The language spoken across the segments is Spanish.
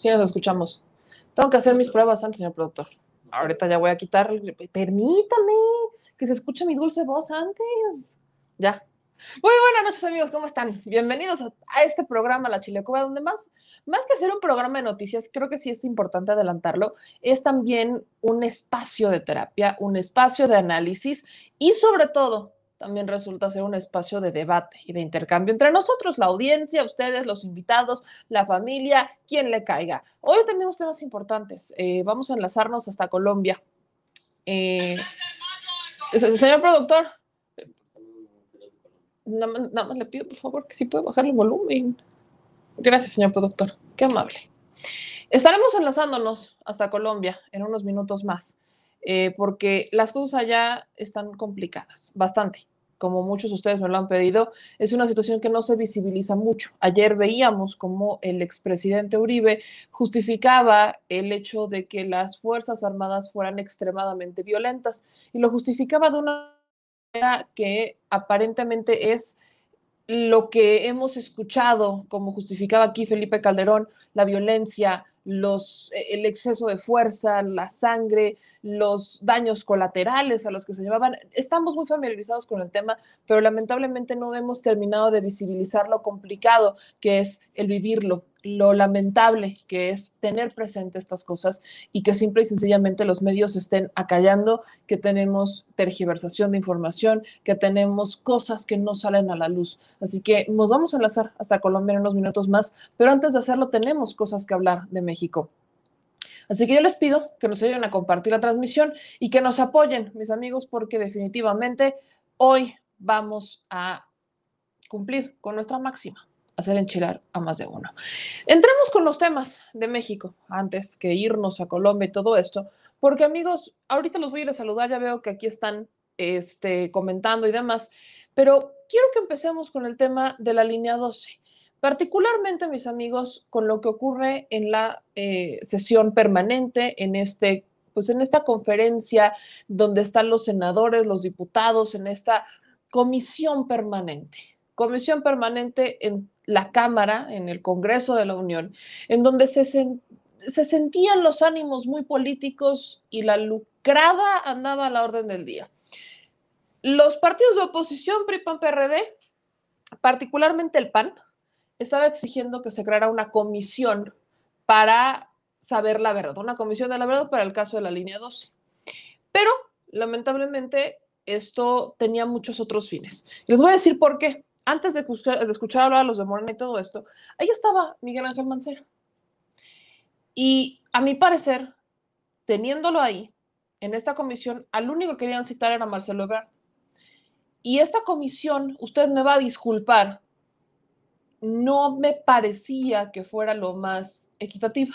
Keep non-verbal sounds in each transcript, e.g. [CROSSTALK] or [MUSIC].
Sí, nos escuchamos. Tengo que hacer mis pruebas antes, señor productor. Ahorita ya voy a quitar. Permítame que se escuche mi dulce voz antes. Ya. Muy buenas noches, amigos. ¿Cómo están? Bienvenidos a, a este programa, La Chilecuba, donde más, más que hacer un programa de noticias, creo que sí es importante adelantarlo, es también un espacio de terapia, un espacio de análisis y, sobre todo, también resulta ser un espacio de debate y de intercambio entre nosotros, la audiencia, ustedes, los invitados, la familia, quien le caiga. Hoy tenemos temas importantes. Eh, vamos a enlazarnos hasta Colombia. Eh, señor productor, nada más, nada más, le pido por favor que si puede bajar el volumen. Gracias, señor productor. Qué amable. Estaremos enlazándonos hasta Colombia en unos minutos más. Eh, porque las cosas allá están complicadas, bastante. Como muchos de ustedes me lo han pedido, es una situación que no se visibiliza mucho. Ayer veíamos cómo el expresidente Uribe justificaba el hecho de que las Fuerzas Armadas fueran extremadamente violentas y lo justificaba de una manera que aparentemente es lo que hemos escuchado, como justificaba aquí Felipe Calderón, la violencia, los, el exceso de fuerza, la sangre, los daños colaterales a los que se llevaban. Estamos muy familiarizados con el tema, pero lamentablemente no hemos terminado de visibilizar lo complicado que es el vivirlo, lo lamentable que es tener presente estas cosas y que simple y sencillamente los medios estén acallando, que tenemos tergiversación de información, que tenemos cosas que no salen a la luz. Así que nos vamos a enlazar hasta Colombia en unos minutos más, pero antes de hacerlo tenemos cosas que hablar de México. Así que yo les pido que nos ayuden a compartir la transmisión y que nos apoyen, mis amigos, porque definitivamente hoy vamos a cumplir con nuestra máxima, hacer enchilar a más de uno. Entremos con los temas de México antes que irnos a Colombia y todo esto, porque amigos, ahorita los voy a ir a saludar, ya veo que aquí están este, comentando y demás, pero quiero que empecemos con el tema de la línea 12 particularmente, mis amigos, con lo que ocurre en la eh, sesión permanente, en este, pues en esta conferencia donde están los senadores, los diputados, en esta comisión permanente, comisión permanente en la Cámara, en el Congreso de la Unión, en donde se, se sentían los ánimos muy políticos y la lucrada andaba a la orden del día. Los partidos de oposición, PRI, PAN, PRD, particularmente el PAN, estaba exigiendo que se creara una comisión para saber la verdad, una comisión de la verdad para el caso de la línea 12. Pero, lamentablemente, esto tenía muchos otros fines. Les voy a decir por qué. Antes de escuchar, hablar a los de Morena y todo esto, ahí estaba Miguel Ángel Mancera. Y a mi parecer, teniéndolo ahí, en esta comisión, al único que querían citar era Marcelo Ebrard. Y esta comisión, usted me va a disculpar, no me parecía que fuera lo más equitativa.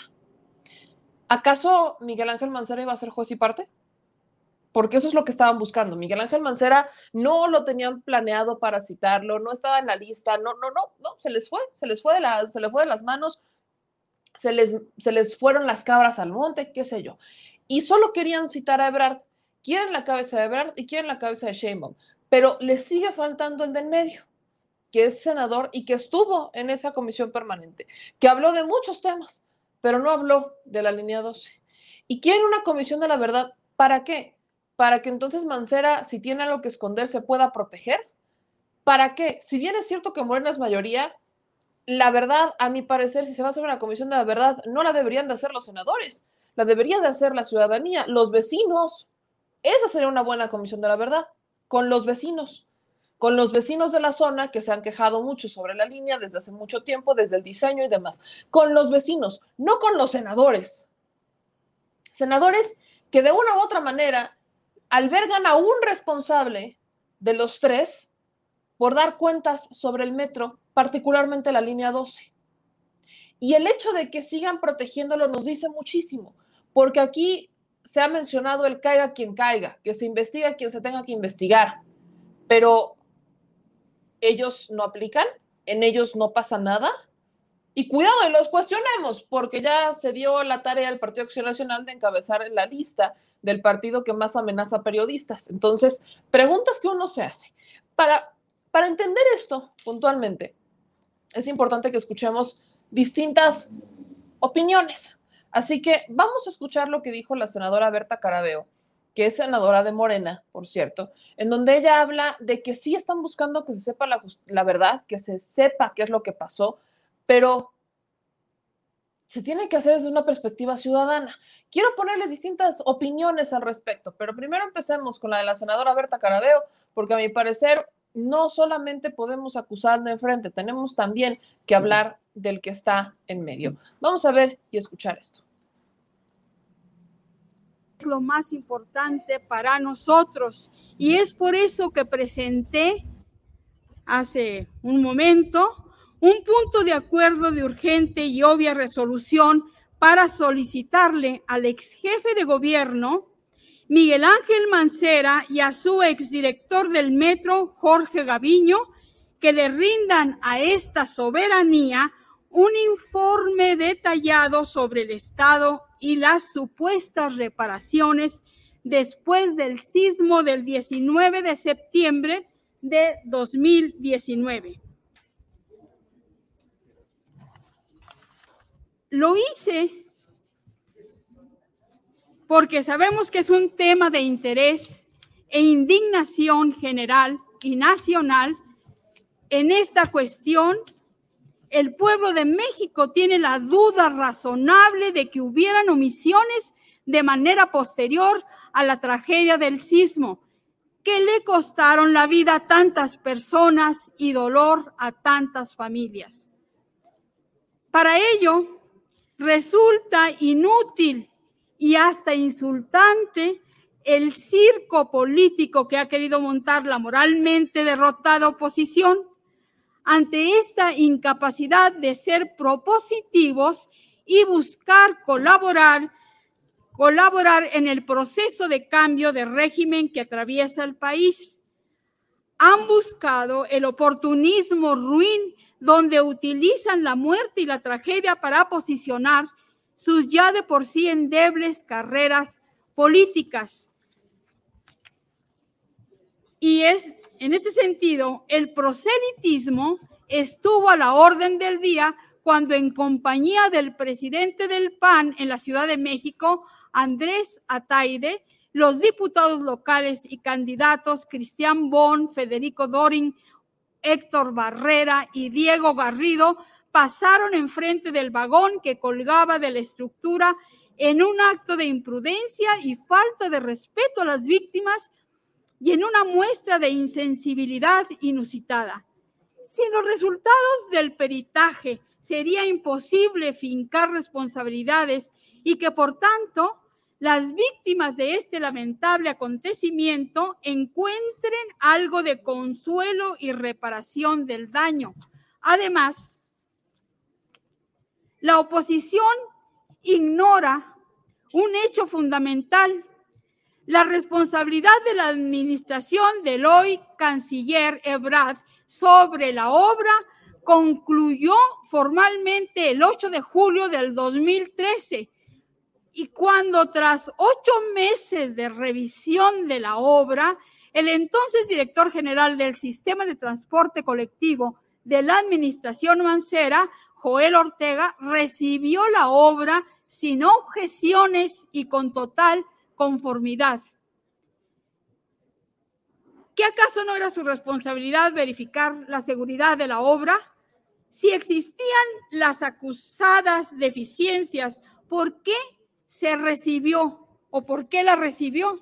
¿Acaso Miguel Ángel Mancera iba a ser juez y parte? Porque eso es lo que estaban buscando. Miguel Ángel Mancera no lo tenían planeado para citarlo, no estaba en la lista, no, no, no, no, se les fue, se les fue de, la, se les fue de las manos, se les, se les fueron las cabras al monte, qué sé yo. Y solo querían citar a Ebrard. Quieren la cabeza de Ebrard y quieren la cabeza de Sheinbaum, pero les sigue faltando el del medio que es senador y que estuvo en esa comisión permanente, que habló de muchos temas, pero no habló de la línea 12. ¿Y quiere una comisión de la verdad? ¿Para qué? Para que entonces Mancera, si tiene algo que esconder, se pueda proteger. ¿Para qué? Si bien es cierto que Morena es mayoría, la verdad, a mi parecer, si se va a hacer una comisión de la verdad, no la deberían de hacer los senadores, la debería de hacer la ciudadanía, los vecinos. Esa sería una buena comisión de la verdad, con los vecinos, con los vecinos de la zona que se han quejado mucho sobre la línea desde hace mucho tiempo, desde el diseño y demás, con los vecinos, no con los senadores. Senadores que de una u otra manera albergan a un responsable de los tres por dar cuentas sobre el metro, particularmente la línea 12. Y el hecho de que sigan protegiéndolo nos dice muchísimo, porque aquí se ha mencionado el caiga quien caiga, que se investiga quien se tenga que investigar, pero ellos no aplican, en ellos no pasa nada. Y cuidado, y los cuestionemos, porque ya se dio la tarea al Partido Acción Nacional de encabezar la lista del partido que más amenaza a periodistas. Entonces, preguntas que uno se hace. Para, para entender esto puntualmente, es importante que escuchemos distintas opiniones. Así que vamos a escuchar lo que dijo la senadora Berta Carabeo, que es senadora de Morena, por cierto, en donde ella habla de que sí están buscando que se sepa la, verdad, que se sepa qué es lo que pasó, pero se tiene que hacer desde una perspectiva ciudadana. Quiero ponerles distintas opiniones al respecto, pero primero empecemos con la de la senadora Berta Carabeo, porque a mi parecer no solamente podemos acusar de enfrente, tenemos también que hablar del que está en medio. Vamos a ver y escuchar esto. Es lo más importante para nosotros. Y es por eso que presenté hace un momento un punto de acuerdo de urgente y obvia resolución para solicitarle al ex jefe de gobierno, Miguel Ángel Mancera, y a su exdirector del metro, Jorge Gaviño, que le rindan a esta soberanía un informe detallado sobre el estado y las supuestas reparaciones después del sismo del 19 de septiembre de 2019. Lo hice porque sabemos que es un tema de interés e indignación general y nacional. En esta cuestión, el pueblo de México tiene la duda razonable de que hubieran omisiones de manera posterior a la tragedia del sismo, que le costaron la vida a tantas personas y dolor a tantas familias. Para ello, resulta inútil y hasta insultante el circo político que ha querido montar la moralmente derrotada oposición ante esta incapacidad de ser propositivos y buscar colaborar colaborar en el proceso de cambio de régimen que atraviesa el país. Han buscado el oportunismo ruin donde utilizan la muerte y la tragedia para posicionar sus ya de por sí endebles carreras políticas. Y es en este sentido, el proselitismo estuvo a la orden del día cuando en compañía del presidente del PAN en la Ciudad de México, Andrés Ataide, los diputados locales y candidatos Cristian Bon, Federico Dorin, Héctor Barrera y Diego Garrido pasaron enfrente del vagón que colgaba de la estructura en un acto de imprudencia y falta de respeto a las víctimas y en una muestra de insensibilidad inusitada. Sin los resultados del peritaje sería imposible fincar responsabilidades y que por tanto las víctimas de este lamentable acontecimiento encuentren algo de consuelo y reparación del daño. Además, la oposición ignora un hecho fundamental, la responsabilidad de la administración del hoy canciller Ebrard sobre la obra concluyó formalmente el 8 de julio del 2013 y cuando tras ocho meses de revisión de la obra, el entonces director general del sistema de transporte colectivo de la administración Mancera, Joel Ortega, recibió la obra sin objeciones y con total conformidad. ¿Qué acaso no era su responsabilidad verificar la seguridad de la obra? Si existían las acusadas deficiencias, ¿por qué se recibió o por qué la recibió?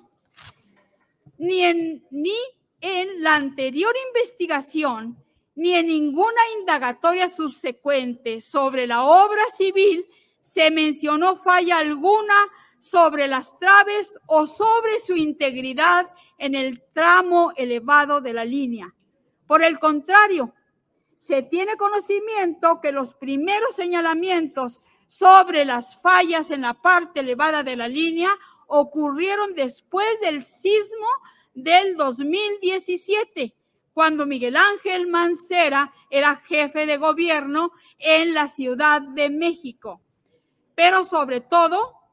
Ni en, ni en la anterior investigación, ni en ninguna indagatoria subsecuente sobre la obra civil se mencionó falla alguna sobre las traves o sobre su integridad en el tramo elevado de la línea. Por el contrario, se tiene conocimiento que los primeros señalamientos sobre las fallas en la parte elevada de la línea ocurrieron después del sismo del 2017, cuando Miguel Ángel Mancera era jefe de gobierno en la Ciudad de México. Pero sobre todo,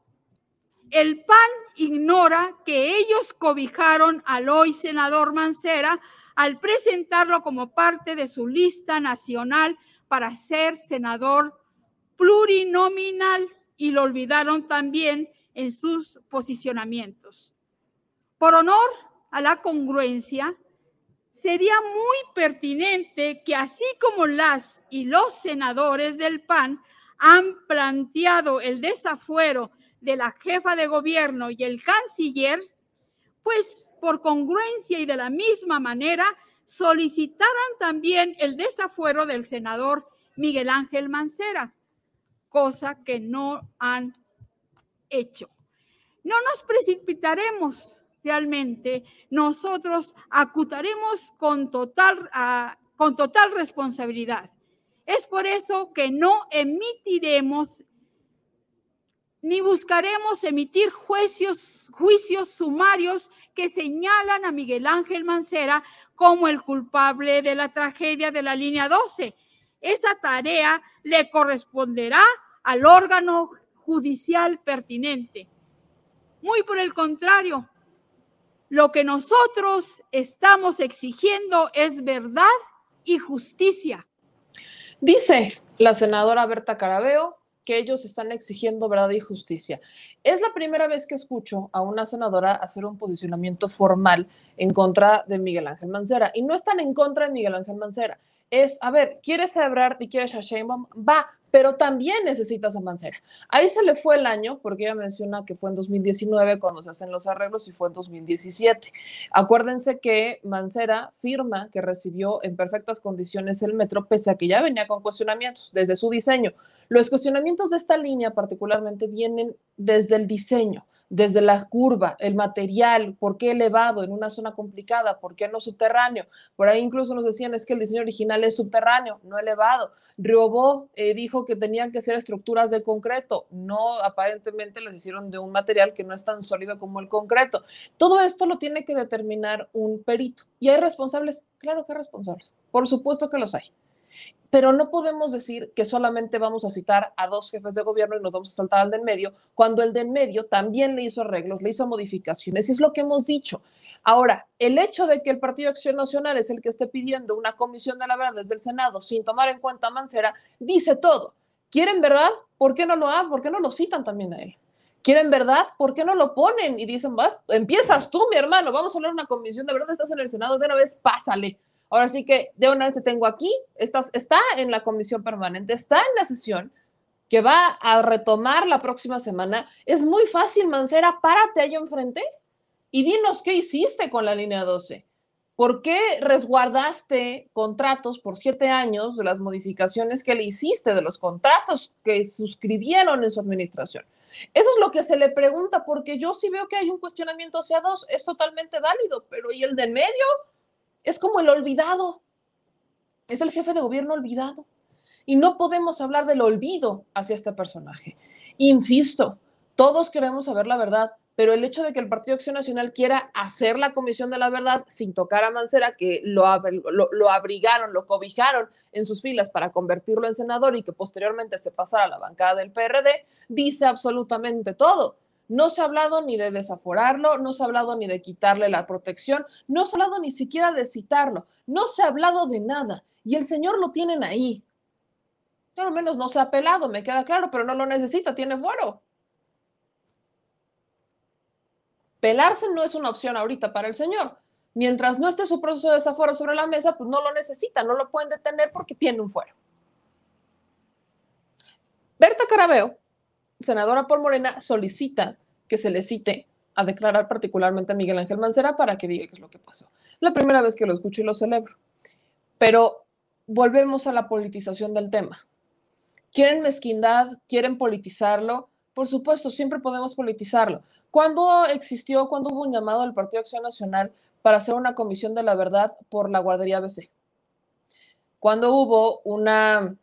el PAN ignora que ellos cobijaron al hoy senador Mancera al presentarlo como parte de su lista nacional para ser senador plurinominal y lo olvidaron también en sus posicionamientos. Por honor a la congruencia, sería muy pertinente que así como las y los senadores del PAN han planteado el desafuero de la jefa de gobierno y el canciller, pues por congruencia y de la misma manera solicitaran también el desafuero del senador Miguel Ángel Mancera, cosa que no han hecho. No nos precipitaremos realmente, nosotros acutaremos con total, uh, con total responsabilidad. Es por eso que no emitiremos ni buscaremos emitir juicios, sumarios que señalan a Miguel Ángel Mancera como el culpable de la tragedia de la línea 12. Esa tarea le corresponderá al órgano judicial pertinente. Muy por el contrario, lo que nosotros estamos exigiendo es verdad y justicia. Dice la senadora Berta Carabeo que ellos están exigiendo verdad y justicia. Es la primera vez que escucho a una senadora hacer un posicionamiento formal en contra de Miguel Ángel Mancera. Y no están en contra de Miguel Ángel Mancera. Es, a ver, ¿quieres celebrar y quieres a Sheinbaum? Va, pero también necesitas a Mancera. Ahí se le fue el año, porque ella menciona que fue en 2019 cuando se hacen los arreglos y fue en 2017. Acuérdense que Mancera firma que recibió en perfectas condiciones el metro, pese a que ya venía con cuestionamientos desde su diseño. Los cuestionamientos de esta línea particularmente vienen desde el diseño, desde la curva, el material, por qué elevado en una zona complicada, por qué no subterráneo. Por ahí incluso nos decían es que el diseño original es subterráneo, no elevado. Riobó eh, dijo que tenían que ser estructuras de concreto, no aparentemente les hicieron de un material que no es tan sólido como el concreto. Todo esto lo tiene que determinar un perito. ¿Y hay responsables? Claro que hay responsables. Por supuesto que los hay pero no podemos decir que solamente vamos a citar a dos jefes de gobierno y nos vamos a saltar al del medio, cuando el del medio también le hizo arreglos, le hizo modificaciones, es lo que hemos dicho. Ahora, el hecho de que el Partido Acción Nacional es el que esté pidiendo una comisión de la verdad desde el Senado sin tomar en cuenta a Mancera, dice todo. ¿Quieren verdad? ¿Por qué no lo han? ¿Por qué no lo citan también a él? ¿Quieren verdad? ¿Por qué no lo ponen? Y dicen, vas, empiezas tú, mi hermano, vamos a hablar una comisión de verdad, estás en el Senado, de una vez, pásale. Ahora sí que de una vez te tengo aquí, estás, está en la comisión permanente, está en la sesión que va a retomar la próxima semana. Es muy fácil, Mancera, párate ahí enfrente y dinos qué hiciste con la línea 12. ¿Por qué resguardaste contratos por siete años de las modificaciones que le hiciste, de los contratos que suscribieron en su administración? Eso es lo que se le pregunta, porque yo sí veo que hay un cuestionamiento hacia dos, es totalmente válido, pero ¿y el del medio? Es como el olvidado. Es el jefe de gobierno olvidado. Y no podemos hablar del olvido hacia este personaje. Insisto, todos queremos saber la verdad, pero el hecho de que el Partido Acción Nacional quiera hacer la Comisión de la Verdad sin tocar a Mancera, que lo, abrigaron, lo cobijaron en sus filas para convertirlo en senador y que posteriormente se pasara a la bancada del PRD, dice absolutamente todo. No se ha hablado ni de desaforarlo, no se ha hablado ni de quitarle la protección, no se ha hablado ni siquiera de citarlo, no se ha hablado de nada. Y el señor lo tienen ahí. Yo al menos no se ha pelado, me queda claro, pero no lo necesita, tiene fuero. Pelarse no es una opción ahorita para el señor. Mientras no esté su proceso de desafuero sobre la mesa, pues no lo necesita, no lo pueden detener porque tiene un fuero. Berta Carabeo, senadora por Morena, solicita que se le cite a declarar particularmente a Miguel Ángel Mancera para que diga qué es lo que pasó. La primera vez que lo escucho y lo celebro. Pero volvemos a la politización del tema. ¿Quieren mezquindad? ¿Quieren politizarlo? Por supuesto, siempre podemos politizarlo. ¿Cuándo existió, cuándo hubo un llamado del Partido Acción Nacional para hacer una comisión de la verdad por la guardería ABC? Cuando hubo una,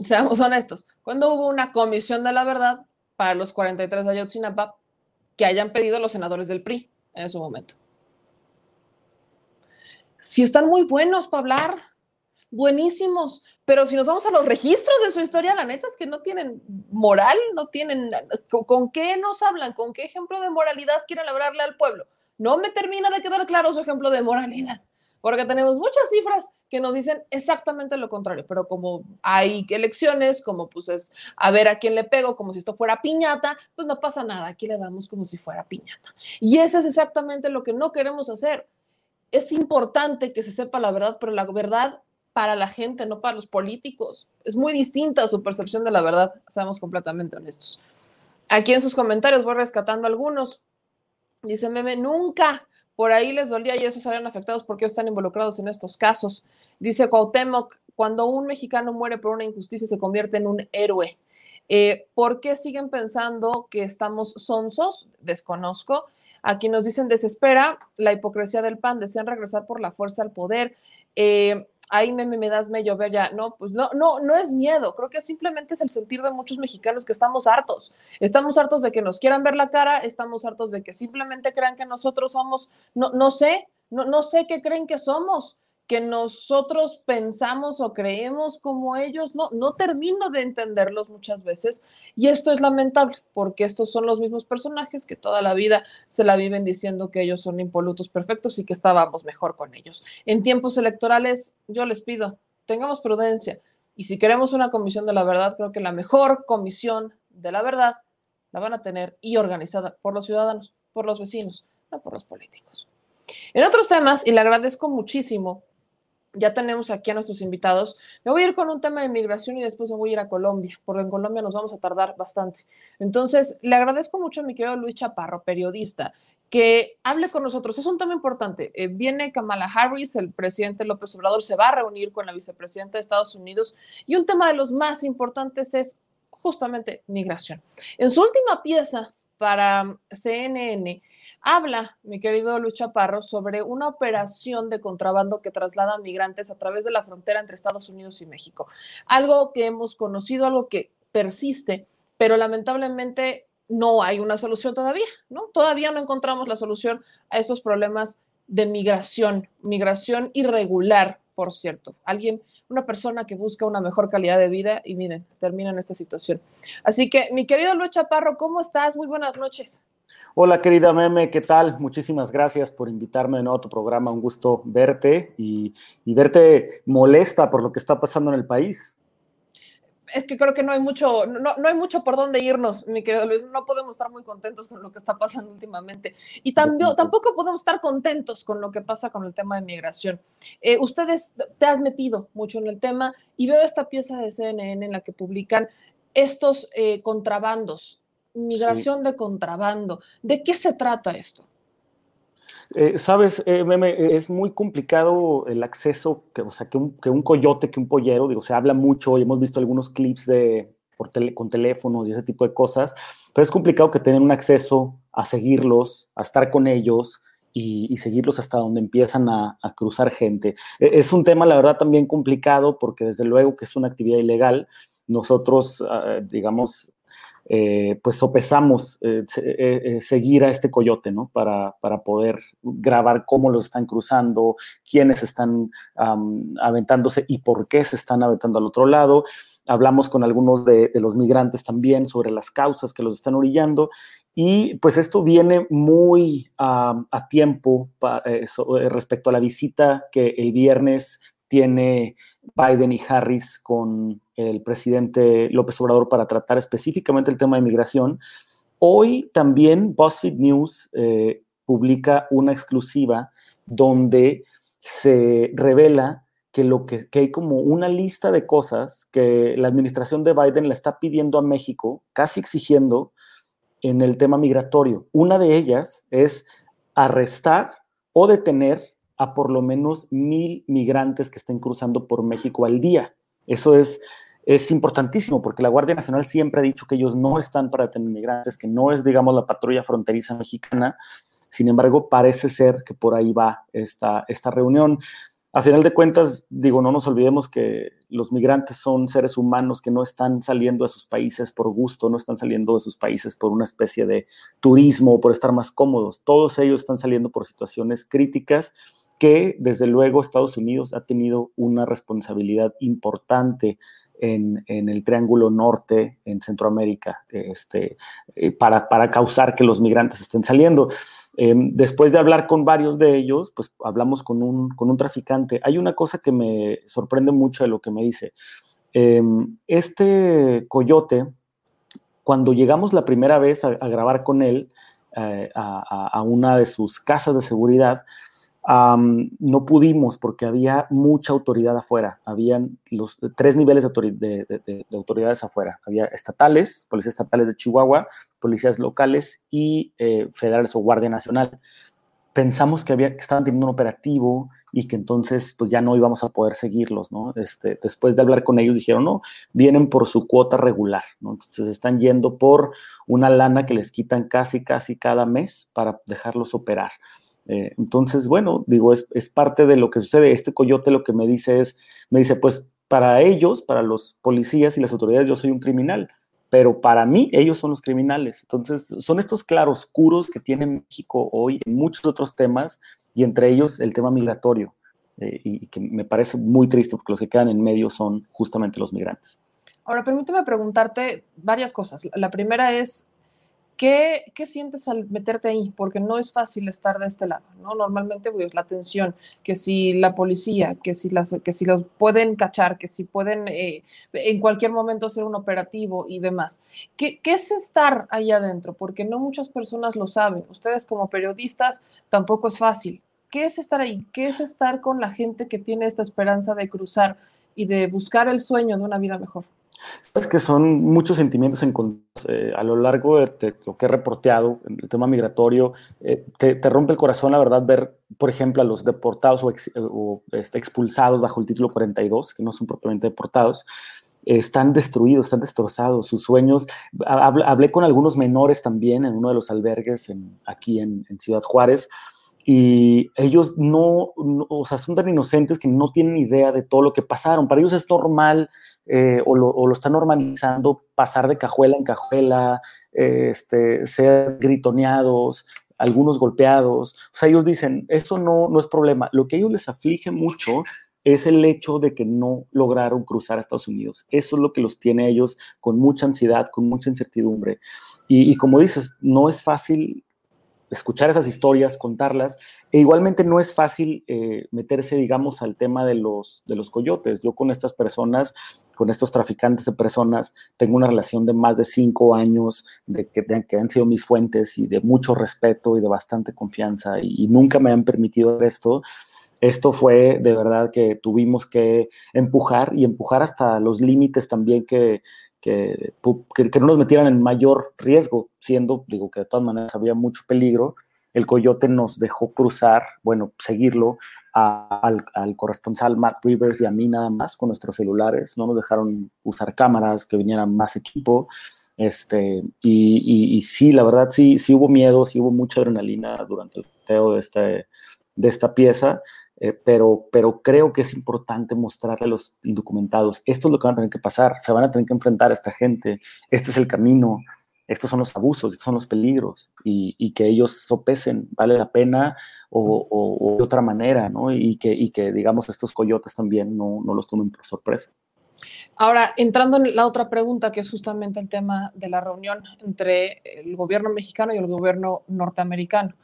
seamos honestos, cuando hubo una comisión de la verdad para los 43 de Ayotzinapa que hayan pedido los senadores del PRI en su momento. Si están muy buenos para hablar, buenísimos, pero si nos vamos a los registros de su historia, la neta es que no tienen moral, no tienen, ¿con, qué nos hablan? ¿Con qué ejemplo de moralidad quieren hablarle al pueblo? No me termina de quedar claro su ejemplo de moralidad, porque tenemos muchas cifras que nos dicen exactamente lo contrario, pero como hay elecciones, como pues es a ver a quién le pego, como si esto fuera piñata, pues no pasa nada, aquí le damos como si fuera piñata. Y eso es exactamente lo que no queremos hacer. Es importante que se sepa la verdad, pero la verdad para la gente, no para los políticos. Es muy distinta su percepción de la verdad, seamos completamente honestos. Aquí en sus comentarios voy rescatando algunos. Dice Meme, nunca por ahí les dolía y esos salieron afectados porque están involucrados en estos casos. Dice Cuauhtémoc, cuando un mexicano muere por una injusticia se convierte en un héroe. Eh, ¿Por qué siguen pensando que estamos sonsos? Desconozco. Aquí nos dicen desespera la hipocresía del PAN, desean regresar por la fuerza al poder. Eh, ahí me, me, das medio bella. No, pues no, no, no es miedo. Creo que simplemente es el sentir de muchos mexicanos que estamos hartos. Estamos hartos de que nos quieran ver la cara, estamos hartos de que simplemente crean que nosotros somos, no, no sé, no, no sé qué creen que somos que nosotros pensamos o creemos como ellos, no, no termino de entenderlos muchas veces y esto es lamentable porque estos son los mismos personajes que toda la vida se la viven diciendo que ellos son impolutos perfectos y que estábamos mejor con ellos. En tiempos electorales, yo les pido, tengamos prudencia y si queremos una comisión de la verdad, creo que la mejor comisión de la verdad la van a tener y organizada por los ciudadanos, por los vecinos, no por los políticos. En otros temas, y le agradezco muchísimo ya tenemos aquí a nuestros invitados. Me voy a ir con un tema de migración y después me voy a ir a Colombia, porque en Colombia nos vamos a tardar bastante. Entonces, le agradezco mucho a mi querido Luis Chaparro, periodista, que hable con nosotros. Es un tema importante. Eh, viene Kamala Harris, el presidente López Obrador se va a reunir con la vicepresidenta de Estados Unidos y un tema de los más importantes es justamente migración. En su última pieza para CNN, Habla, mi querido Lucha Parro, sobre una operación de contrabando que traslada migrantes a través de la frontera entre Estados Unidos y México. Algo que hemos conocido, algo que persiste, pero lamentablemente no hay una solución todavía, ¿no? Todavía no encontramos la solución a esos problemas de migración, migración irregular, por cierto. Alguien, una persona que busca una mejor calidad de vida y miren, termina en esta situación. Así que, mi querido Lucha Parro, ¿cómo estás? Muy buenas noches. Hola querida Meme, ¿qué tal? Muchísimas gracias por invitarme de nuevo a tu programa. Un gusto verte y, verte molesta por lo que está pasando en el país. Es que creo que no hay mucho, no, hay mucho por dónde irnos, mi querido Luis. No podemos estar muy contentos con lo que está pasando últimamente. Y también, tampoco podemos estar contentos con lo que pasa con el tema de migración. Eh, ustedes te has metido mucho en el tema y veo esta pieza de CNN en la que publican estos eh, contrabandos migración de contrabando. ¿De qué se trata esto? Eh, Sabes, eh, Meme, es muy complicado el acceso, que, o sea, que un, coyote, que un pollero, digo, se habla mucho y hemos visto algunos clips de, por con teléfonos y ese tipo de cosas, pero es complicado que tengan un acceso a seguirlos, a estar con ellos y, seguirlos hasta donde empiezan a, a, cruzar gente. E, es un tema, la verdad, también complicado porque desde luego que es una actividad ilegal. Nosotros, ah, digamos, eh, pues sopesamos eh, eh, seguir a este coyote, ¿no? Para, para, poder grabar cómo los están cruzando, quiénes están aventándose y por qué se están aventando al otro lado. Hablamos con algunos de, los migrantes también sobre las causas que los están orillando y pues esto viene muy a tiempo respecto a la visita que el viernes tiene Biden y Harris con el presidente López Obrador para tratar específicamente el tema de migración. Hoy también BuzzFeed News eh, publica una exclusiva donde se revela que, lo que, que, hay como una lista de cosas que la administración de Biden le está pidiendo a México, casi exigiendo en el tema migratorio. Una de ellas es arrestar o detener a por lo menos mil migrantes que estén cruzando por México al día. Eso es, es importantísimo porque la Guardia Nacional siempre ha dicho que ellos no están para detener migrantes, que no es, digamos, la patrulla fronteriza mexicana. Sin embargo, parece ser que por ahí va esta, esta reunión a final de cuentas, digo, no nos olvidemos que los migrantes son seres humanos que no están saliendo de sus países por gusto, no están saliendo de sus países por una especie de turismo o por estar más cómodos. Todos ellos están saliendo por situaciones críticas que, desde luego, Estados Unidos ha tenido una responsabilidad importante en, el Triángulo Norte, en Centroamérica, este, eh, para, para causar que los migrantes estén saliendo. Em, después de hablar con varios de ellos, pues hablamos con un, con un traficante. Hay una cosa que me sorprende mucho de lo que me dice. Em, este coyote, cuando llegamos la primera vez a, grabar con él eh, a, una de sus casas de seguridad, no pudimos porque había mucha autoridad afuera. Habían los tres niveles de, autoridades afuera. Había estatales, policías estatales de Chihuahua, policías locales y eh, federales o Guardia Nacional. Pensamos que, había, que estaban teniendo un operativo y que entonces pues ya no íbamos a poder seguirlos, ¿no? Este, después de hablar con ellos dijeron, no, vienen por su cuota regular, ¿no? Entonces están yendo por una lana que les quitan casi, casi cada mes para dejarlos operar. Eh, entonces, bueno, digo, es, parte de lo que sucede. Este coyote lo que me dice es, me dice, pues para ellos, para los policías y las autoridades, yo soy un criminal, pero para mí ellos son los criminales. Entonces, son estos claroscuros que tiene México hoy en muchos otros temas y entre ellos el tema migratorio, eh, y, que me parece muy triste porque los que quedan en medio son justamente los migrantes. Ahora, permíteme preguntarte varias cosas. La primera es, ¿Qué, sientes al meterte ahí? Porque no es fácil estar de este lado, ¿no? Normalmente pues, la atención, que si la policía, que si, las, que si los pueden cachar, que si pueden eh, en cualquier momento hacer un operativo y demás. ¿Qué, ¿Qué, es estar ahí adentro? Porque no muchas personas lo saben. Ustedes como periodistas tampoco es fácil. ¿Qué es estar ahí? ¿Qué es estar con la gente que tiene esta esperanza de cruzar y de buscar el sueño de una vida mejor? Es que son muchos sentimientos en, eh, a lo largo de, lo que he reporteado, el tema migratorio, eh, te, rompe el corazón, la verdad, ver, por ejemplo, a los deportados o, este, expulsados bajo el título 42, que no son propiamente deportados, están destruidos, están destrozados, sus sueños. Hablé, con algunos menores también en uno de los albergues aquí en, Ciudad Juárez, y ellos no, no, o sea, son tan inocentes que no tienen idea de todo lo que pasaron. Para ellos es normal eh, o, lo, o, está normalizando pasar de cajuela en cajuela, este, ser gritoneados, algunos golpeados. O sea, ellos dicen, eso no, no es problema. Lo que a ellos les aflige mucho es el hecho de que no lograron cruzar a Estados Unidos. Eso es lo que los tiene ellos con mucha ansiedad, con mucha incertidumbre. Y, y como dices, no es fácil escuchar esas historias, contarlas. E igualmente no es fácil eh, meterse, digamos, al tema de los, de los coyotes. Yo con estas personas, con estos traficantes de personas, tengo una relación de más de cinco años, de que, que han sido mis fuentes y de mucho respeto y de bastante confianza y, nunca me han permitido esto. Esto fue de verdad que tuvimos que empujar y empujar hasta los límites también que, que, que, no nos metieran en mayor riesgo, siendo, digo que de todas maneras había mucho peligro. El coyote nos dejó cruzar, bueno, seguirlo al, al, corresponsal Matt Rivers y a mí nada más con nuestros celulares. No nos dejaron usar cámaras, que vinieran más equipo. Este, y, y, sí, la verdad, sí, sí hubo miedo, sí hubo mucha adrenalina durante el teo de, este, de esta pieza. Eh, pero, pero creo que es importante mostrarle a los indocumentados, esto es lo que van a tener que pasar, se van a tener que enfrentar a esta gente, este es el camino, estos son los abusos, estos son los peligros, y, que ellos sopesen, vale la pena o, de otra manera, ¿no? Y que, y que, digamos, estos coyotes también no, no los tomen por sorpresa. Ahora, entrando en la otra pregunta, que es justamente el tema de la reunión entre el gobierno mexicano y el gobierno norteamericano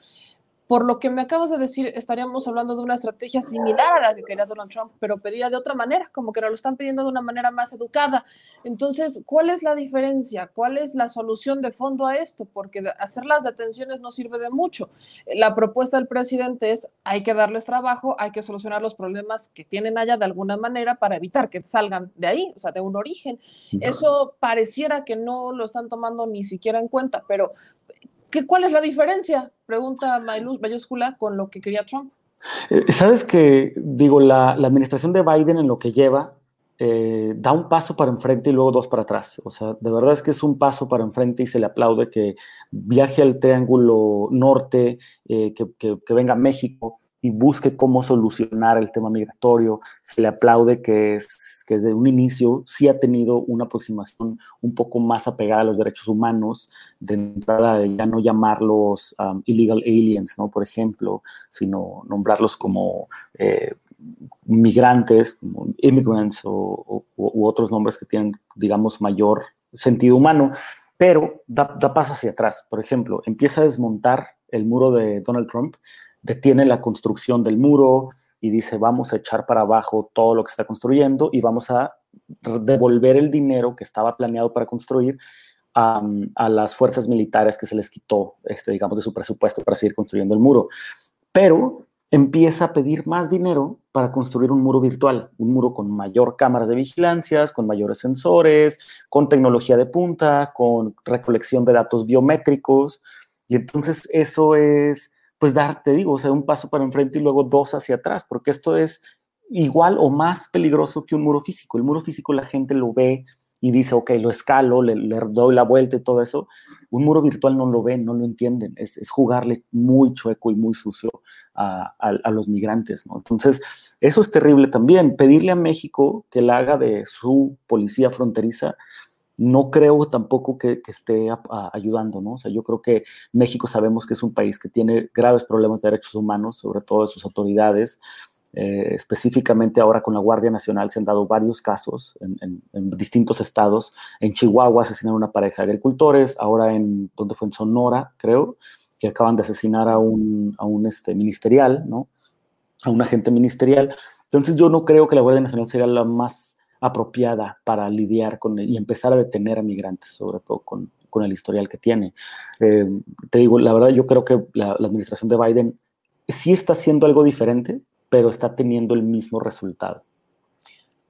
por lo que me acabas de decir, estaríamos hablando de una estrategia similar a la que quería Donald Trump, pero pedida de otra manera, como que nos lo están pidiendo de una manera más educada. Entonces, ¿cuál es la diferencia? ¿Cuál es la solución de fondo a esto? Porque hacer las detenciones no sirve de mucho. La propuesta del presidente es, hay que darles trabajo, hay que solucionar los problemas que tienen allá de alguna manera para evitar que salgan de ahí, o sea, de un origen. Eso pareciera que no lo están tomando ni siquiera en cuenta, pero ¿Qué, ¿Cuál es la diferencia? Pregunta mayúscula con lo que quería Trump. Eh, Sabes que, digo, la, administración de Biden en lo que lleva eh, da un paso para enfrente y luego dos para atrás. O sea, de verdad es que es un paso para enfrente y se le aplaude que viaje al Triángulo Norte, eh, que, que, venga a México y busque cómo solucionar el tema migratorio. Se le aplaude que, que desde un inicio sí ha tenido una aproximación un poco más apegada a los derechos humanos, de entrada de ya no llamarlos um, illegal aliens, ¿no? Por ejemplo, sino nombrarlos como eh, migrantes, como immigrants o, u otros nombres que tienen, digamos, mayor sentido humano, pero da, da paso hacia atrás. Por ejemplo, empieza a desmontar el muro de Donald Trump detiene la construcción del muro y dice, vamos a echar para abajo todo lo que está construyendo y vamos a devolver el dinero que estaba planeado para construir a, las fuerzas militares que se les quitó, este, digamos, de su presupuesto para seguir construyendo el muro. Pero empieza a pedir más dinero para construir un muro virtual, un muro con mayor cámaras de vigilancia, con mayores sensores, con tecnología de punta, con recolección de datos biométricos. Y entonces eso es pues dar, te digo, o sea, un paso para enfrente y luego dos hacia atrás, porque esto es igual o más peligroso que un muro físico. El muro físico la gente lo ve y dice, ok, lo escalo, le, doy la vuelta y todo eso. Un muro virtual no lo ven, no lo entienden. Es, jugarle muy chueco y muy sucio a, a, los migrantes, ¿no? Entonces, eso es terrible también. Pedirle a México que la haga de su policía fronteriza, no creo tampoco que, esté ayudando, ¿no? O sea, yo creo que México sabemos que es un país que tiene graves problemas de derechos humanos, sobre todo de sus autoridades. Eh, específicamente ahora con la Guardia Nacional se han dado varios casos en, distintos estados. En Chihuahua asesinaron a una pareja de agricultores, ahora en, donde fue en Sonora, creo, que acaban de asesinar a un, a un este, ministerial, ¿no? A un agente ministerial. Entonces yo no creo que la Guardia Nacional sería la más apropiada para lidiar con y empezar a detener a migrantes, sobre todo con, con el historial que tiene. Eh, te digo, la verdad, yo creo que la, administración de Biden sí está haciendo algo diferente, pero está teniendo el mismo resultado.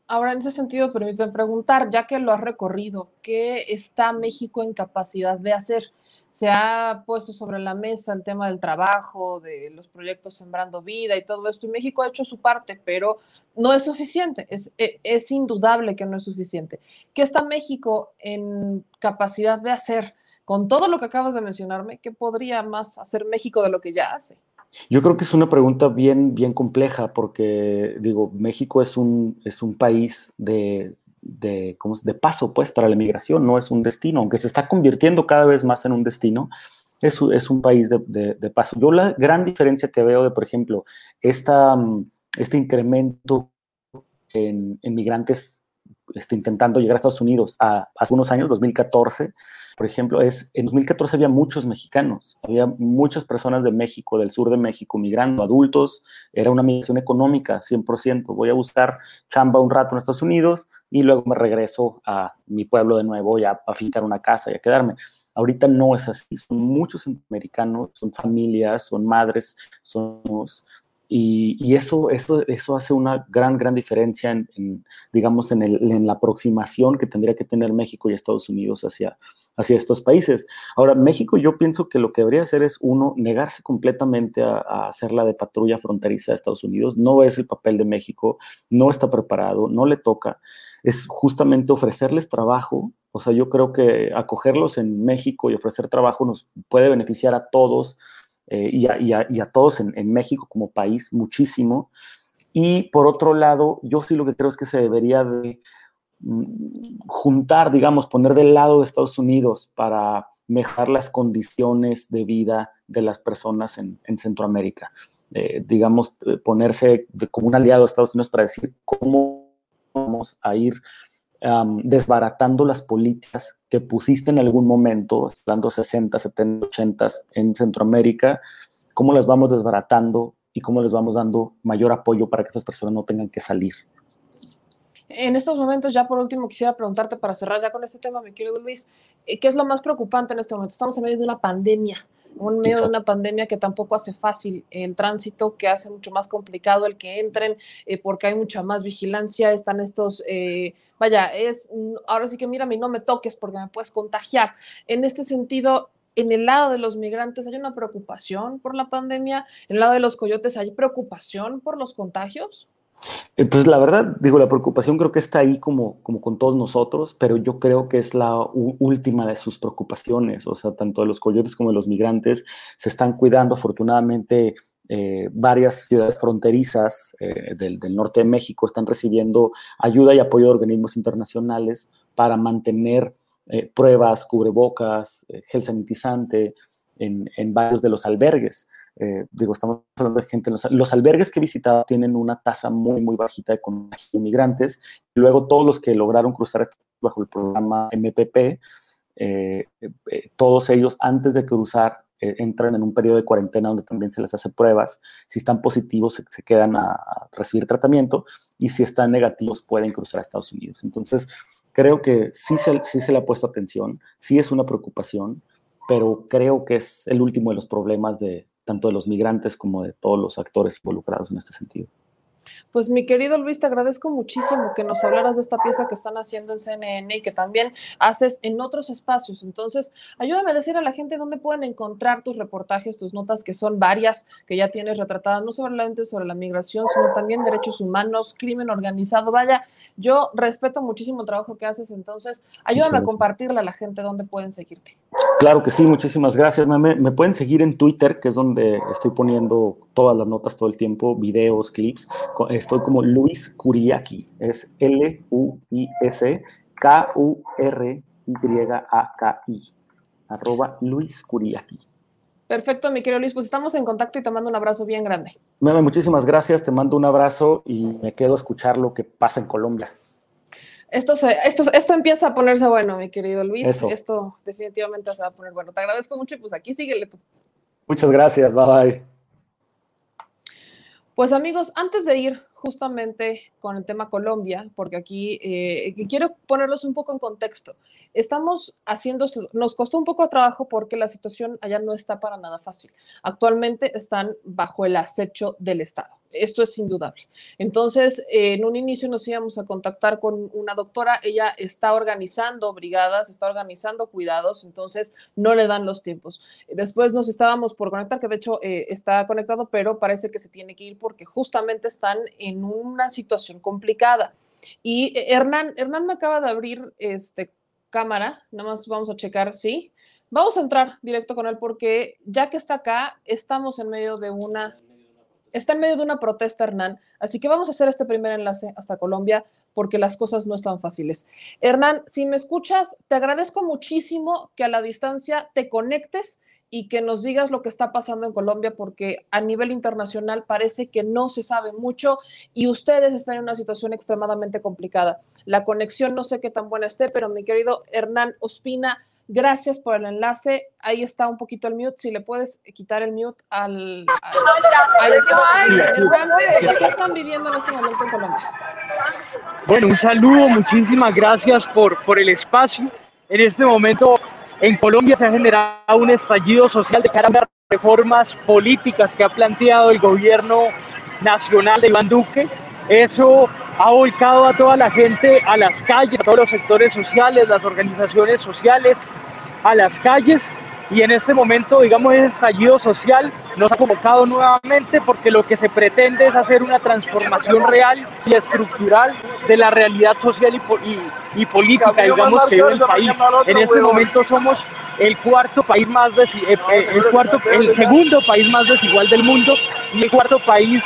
Ahora, en ese sentido, permíteme preguntar, ya que lo has recorrido, ¿qué está México en capacidad de hacer? Se ha puesto sobre la mesa el tema del trabajo, de los proyectos Sembrando Vida y todo esto, y México ha hecho su parte, pero no es suficiente, es, e, es indudable que no es suficiente. ¿Qué está México en capacidad de hacer con todo lo que acabas de mencionarme? ¿Qué podría más hacer México de lo que ya hace? Yo creo que es una pregunta bien, bien compleja porque, digo, México es un, es un país de, de, ¿cómo de paso, pues, para la migración, no es un destino, aunque se está convirtiendo cada vez más en un destino, es, es un país de, de, paso. Yo la gran diferencia que veo de, por ejemplo, esta, este incremento en, en migrantes este, intentando llegar a Estados Unidos a, hace unos años, 2014, por ejemplo, es en 2014 había muchos mexicanos, había muchas personas de México, del sur de México, migrando, adultos, era una migración económica, 100%. Voy a buscar chamba un rato en Estados Unidos y luego me regreso a mi pueblo de nuevo ya a fincar una casa y a quedarme. Ahorita no es así, son muchos americanos, son familias, son madres, somos y, eso, eso, eso hace una gran, gran diferencia en, digamos, en, el, en, la aproximación que tendría que tener México y Estados Unidos hacia, hacia estos países. Ahora, México yo pienso que lo que debería hacer es, uno, negarse completamente a, a hacer la de patrulla fronteriza de Estados Unidos. No es el papel de México, no está preparado, no le toca. Es justamente ofrecerles trabajo. O sea, yo creo que acogerlos en México y ofrecer trabajo nos puede beneficiar a todos eh, y, a, todos en, México como país muchísimo. Y por otro lado, yo sí lo que creo es que se debería de mm, juntar, digamos, poner del lado de Estados Unidos para mejorar las condiciones de vida de las personas en, Centroamérica. Eh, digamos, eh, ponerse como un aliado de Estados Unidos para decir cómo vamos a ir desbaratando las políticas que pusiste en algún momento, hablando 60, 70, 80 en Centroamérica, cómo las vamos desbaratando y cómo les vamos dando mayor apoyo para que estas personas no tengan que salir. En estos momentos, ya por último, quisiera preguntarte para cerrar ya con este tema, mi querido Luis, eh, ¿qué es lo más preocupante en este momento? Estamos en medio de una pandemia, en medio de una pandemia que tampoco hace fácil el tránsito, que hace mucho más complicado el que entren, eh, porque hay mucha más vigilancia, están estos, eh, vaya, es, ahora sí que mírame y no me toques porque me puedes contagiar. En este sentido, en el lado de los migrantes hay una preocupación por la pandemia, en el lado de los coyotes hay preocupación por los contagios. Eh, pues la verdad, digo, la preocupación creo que está ahí como, como con todos nosotros, pero yo creo que es la última de sus preocupaciones, o sea, tanto de los coyotes como de los migrantes se están cuidando, afortunadamente. Eh, varias ciudades fronterizas eh, del, norte de México están recibiendo ayuda y apoyo de organismos internacionales para mantener pruebas, cubrebocas, gel sanitizante en, en varios de los albergues. Eh, digo, estamos hablando de gente, los, los, albergues que he visitado tienen una tasa muy, muy bajita de contagio de migrantes. Y luego todos los que lograron cruzar bajo el programa MPP, eh, eh, todos ellos antes de cruzar eh, entran en un periodo de cuarentena donde también se les hace pruebas. Si están positivos, se, se quedan a, a, recibir tratamiento y si están negativos, pueden cruzar a Estados Unidos. Entonces, creo que sí se, sí se le ha puesto atención, sí es una preocupación, pero creo que es el último de los problemas de, tanto de los migrantes como de todos los actores involucrados en este sentido. Pues mi querido Luis, te agradezco muchísimo que nos hablaras de esta pieza que están haciendo en CNN y que también haces en otros espacios. Entonces, ayúdame a decir a la gente dónde pueden encontrar tus reportajes, tus notas, que son varias, que ya tienes retratadas, no solamente sobre la migración, sino también derechos humanos, crimen organizado. Vaya, yo respeto muchísimo el trabajo que haces, entonces, ayúdame a compartirle a la gente dónde pueden seguirte. Claro que sí, muchísimas gracias. Me, me, pueden seguir en Twitter, que es donde estoy poniendo todas las notas todo el tiempo, videos, clips. Estoy como Luis Kuriaki, es L-U-I-S-K-U-R-Y-A-K-I, arroba Luis Kuriaki. Perfecto, mi querido Luis, pues estamos en contacto y te mando un abrazo bien grande. Meme, muchísimas gracias, te mando un abrazo y me quedo a escuchar lo que pasa en Colombia. Esto, se, esto, esto empieza a ponerse bueno, mi querido Luis. Eso. Esto definitivamente se va a poner bueno. Te agradezco mucho y pues aquí síguele. Muchas gracias, bye bye. Pues amigos, antes de ir justamente con el tema Colombia, porque aquí eh, quiero ponerlos un poco en contexto. Estamos haciendo, nos costó un poco de trabajo porque la situación allá no está para nada fácil. Actualmente están bajo el acecho del Estado. Esto es indudable. Entonces, en un inicio nos íbamos a contactar con una doctora, ella está organizando brigadas, está organizando cuidados, entonces no le dan los tiempos. Después nos estábamos por conectar, que de hecho eh, está conectado, pero parece que se tiene que ir porque justamente están en una situación complicada. Y eh, Hernán, Hernán me acaba de abrir este cámara, nada más vamos a checar, sí. Vamos a entrar directo con él porque ya que está acá, estamos en medio de una está en medio de una protesta, Hernán, así que vamos a hacer este primer enlace hasta Colombia porque las cosas no están fáciles. Hernán, si me escuchas, te agradezco muchísimo que a la distancia te conectes y que nos digas lo que está pasando en Colombia, porque a nivel internacional parece que no se sabe mucho y ustedes están en una situación extremadamente complicada. La conexión no sé qué tan buena esté, pero mi querido Hernán Ospina, Gracias por el enlace. Ahí está un poquito el mute. Si le puedes quitar el mute al. al ahí está. ¿Qué están viviendo en este momento en Colombia? Bueno, un saludo. Muchísimas gracias por, por el espacio. En este momento en Colombia se ha generado un estallido social de cara a las reformas políticas que ha planteado el gobierno nacional de Iván Duque. Eso ha volcado a toda la gente a las calles, a todos los sectores sociales, las organizaciones sociales, a las calles. Y en este momento, digamos, ese estallido social nos ha convocado nuevamente porque lo que se pretende es hacer una transformación real y estructural de la realidad social y, y, y política, digamos, que vive el país. En este momento somos el cuarto país más, eh, el, cuarto, el segundo país más desigual del mundo y el cuarto país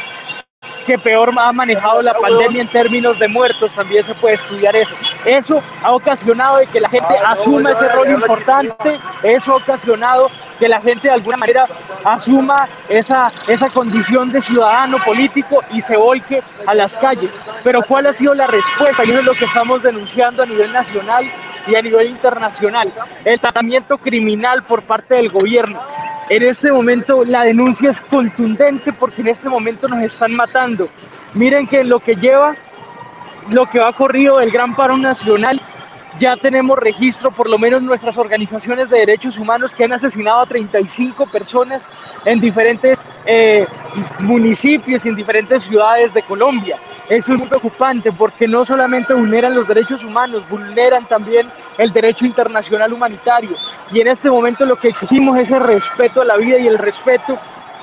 que peor ha manejado la pandemia en términos de muertos, también se puede estudiar eso. Eso ha ocasionado de que la gente asuma ese rol importante, eso ha ocasionado que la gente de alguna manera asuma esa, esa condición de ciudadano político y se volque a las calles. Pero ¿cuál ha sido la respuesta? Y eso es lo que estamos denunciando a nivel nacional y a nivel internacional, el tratamiento criminal por parte del gobierno. En este momento la denuncia es contundente porque en este momento nos están matando. Miren que lo que lleva, lo que ha corrido el gran paro nacional, ya tenemos registro, por lo menos nuestras organizaciones de derechos humanos, que han asesinado a 35 personas en diferentes eh, municipios y en diferentes ciudades de Colombia. Eso es muy preocupante porque no solamente vulneran los derechos humanos, vulneran también el derecho internacional humanitario. Y en este momento lo que exigimos es el respeto a la vida y el respeto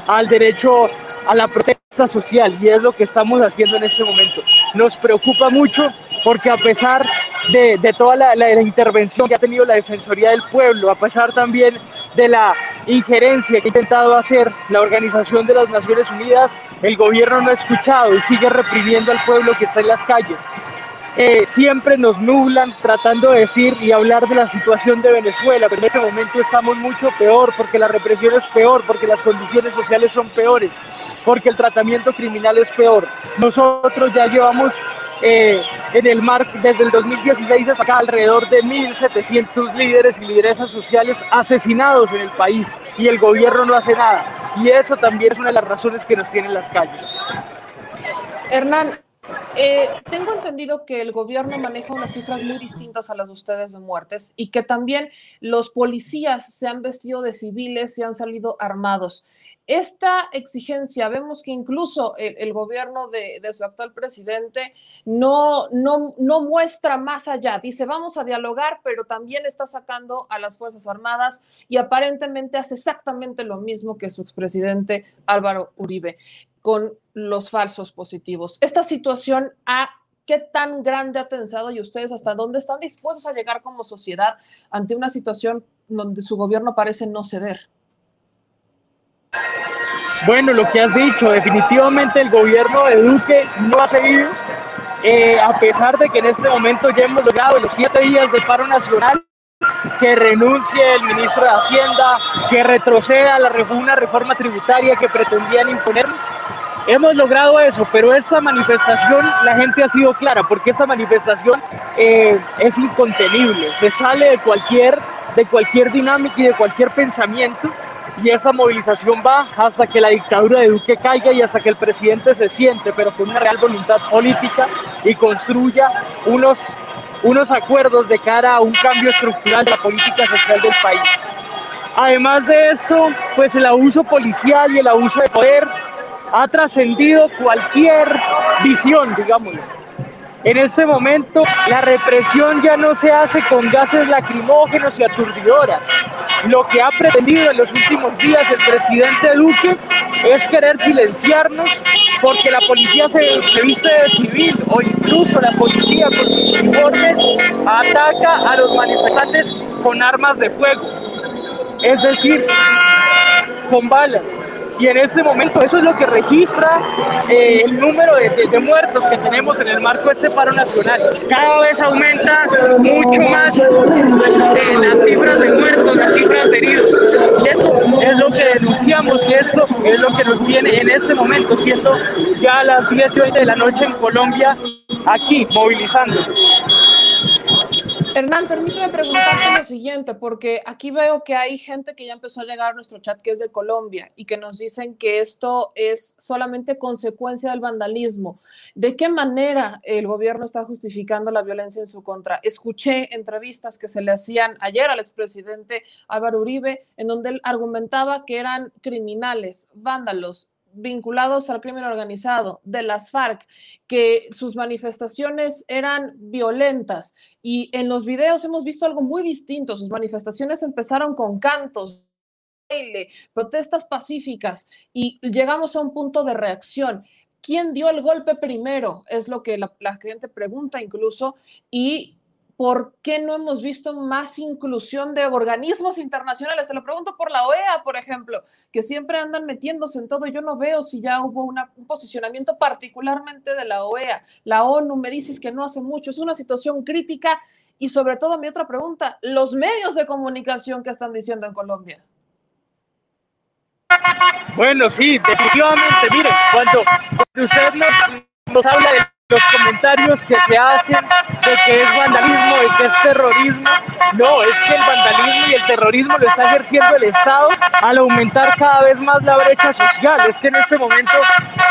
al derecho a la protesta social y es lo que estamos haciendo en este momento. Nos preocupa mucho porque a pesar de, de toda la, la, intervención que ha tenido la Defensoría del Pueblo, a pesar también de la injerencia que ha intentado hacer la Organización de las Naciones Unidas, el gobierno no ha escuchado y sigue reprimiendo al pueblo que está en las calles. Eh, siempre nos nublan tratando de decir y hablar de la situación de Venezuela, pero en este momento estamos mucho peor porque la represión es peor, porque las condiciones sociales son peores, porque el tratamiento criminal es peor. Nosotros ya llevamos eh, en el mar desde el 2016 hasta acá alrededor de 1.700 líderes y lideresas sociales asesinados en el país y el gobierno no hace nada. Y eso también es una de las razones que nos tienen las calles. Hernán, eh, tengo entendido que el gobierno maneja unas cifras muy distintas a las de ustedes de muertes y que también los policías se han vestido de civiles y han salido armados. Esta exigencia, vemos que incluso el, gobierno de, su actual presidente no, no, no muestra más allá. Dice, vamos a dialogar, pero también está sacando a las Fuerzas Armadas y aparentemente hace exactamente lo mismo que su expresidente Álvaro Uribe con los falsos positivos. Esta situación a qué tan grande ha tensado y ustedes hasta dónde están dispuestos a llegar como sociedad ante una situación donde su gobierno parece no ceder. Bueno, lo que has dicho, definitivamente el gobierno de Duque no ha seguido, eh, a pesar de que en este momento ya hemos logrado los siete días de paro nacional, que renuncie el ministro de Hacienda, que retroceda la una reforma tributaria que pretendían imponernos. Hemos logrado eso, pero esta manifestación la gente ha sido clara, porque esta manifestación eh, es incontenible, se sale de cualquier, de cualquier dinámica y de cualquier pensamiento, y esa movilización va hasta que la dictadura de Duque caiga y hasta que el presidente se siente, pero con una real voluntad política y construya unos, unos acuerdos de cara a un cambio estructural de la política social del país. Además de eso, pues el abuso policial y el abuso de poder ha trascendido cualquier visión, digámoslo. En este momento, la represión ya no se hace con gases lacrimógenos y aturdidoras. Lo que ha pretendido en los últimos días el presidente Duque es querer silenciarnos porque la policía se, viste de civil o incluso la policía con sus uniformes ataca a los manifestantes con armas de fuego. Es decir, con balas y en este momento eso es lo que registra eh, el número de, muertos que tenemos en el marco de este paro nacional. Cada vez aumenta mucho más eh, las cifras de muertos, las cifras de heridos. Y eso es lo que denunciamos y eso es lo que nos tiene en este momento, siendo ya las 10 y 20 de la noche en Colombia, aquí movilizándonos. Hernán, permíteme preguntarte lo siguiente, porque aquí veo que hay gente que ya empezó a llegar a nuestro chat que es de Colombia y que nos dicen que esto es solamente consecuencia del vandalismo. ¿De qué manera el gobierno está justificando la violencia en su contra? Escuché entrevistas que se le hacían ayer al expresidente Álvaro Uribe, en donde él argumentaba que eran criminales, vándalos, vinculados al crimen organizado de las FARC, que sus manifestaciones eran violentas y en los videos hemos visto algo muy distinto. Sus manifestaciones empezaron con cantos, baile, protestas pacíficas y llegamos a un punto de reacción. ¿Quién dio el golpe primero? Es lo que la, la gente pregunta incluso y ¿por qué no hemos visto más inclusión de organismos internacionales? Te lo pregunto por la OEA, por ejemplo, que siempre andan metiéndose en todo. Yo no veo si ya hubo un posicionamiento particularmente de la OEA. La ONU me dices que no hace mucho. Es una situación crítica y sobre todo mi otra pregunta, los medios de comunicación que están diciendo en Colombia. Bueno, sí, definitivamente. Miren, cuando, usted nos habla de los comentarios, que se hacen de que es vandalismo, de que es terrorismo. No, es que el vandalismo y el terrorismo lo está ejerciendo el Estado al aumentar cada vez más la brecha social. Es que en este momento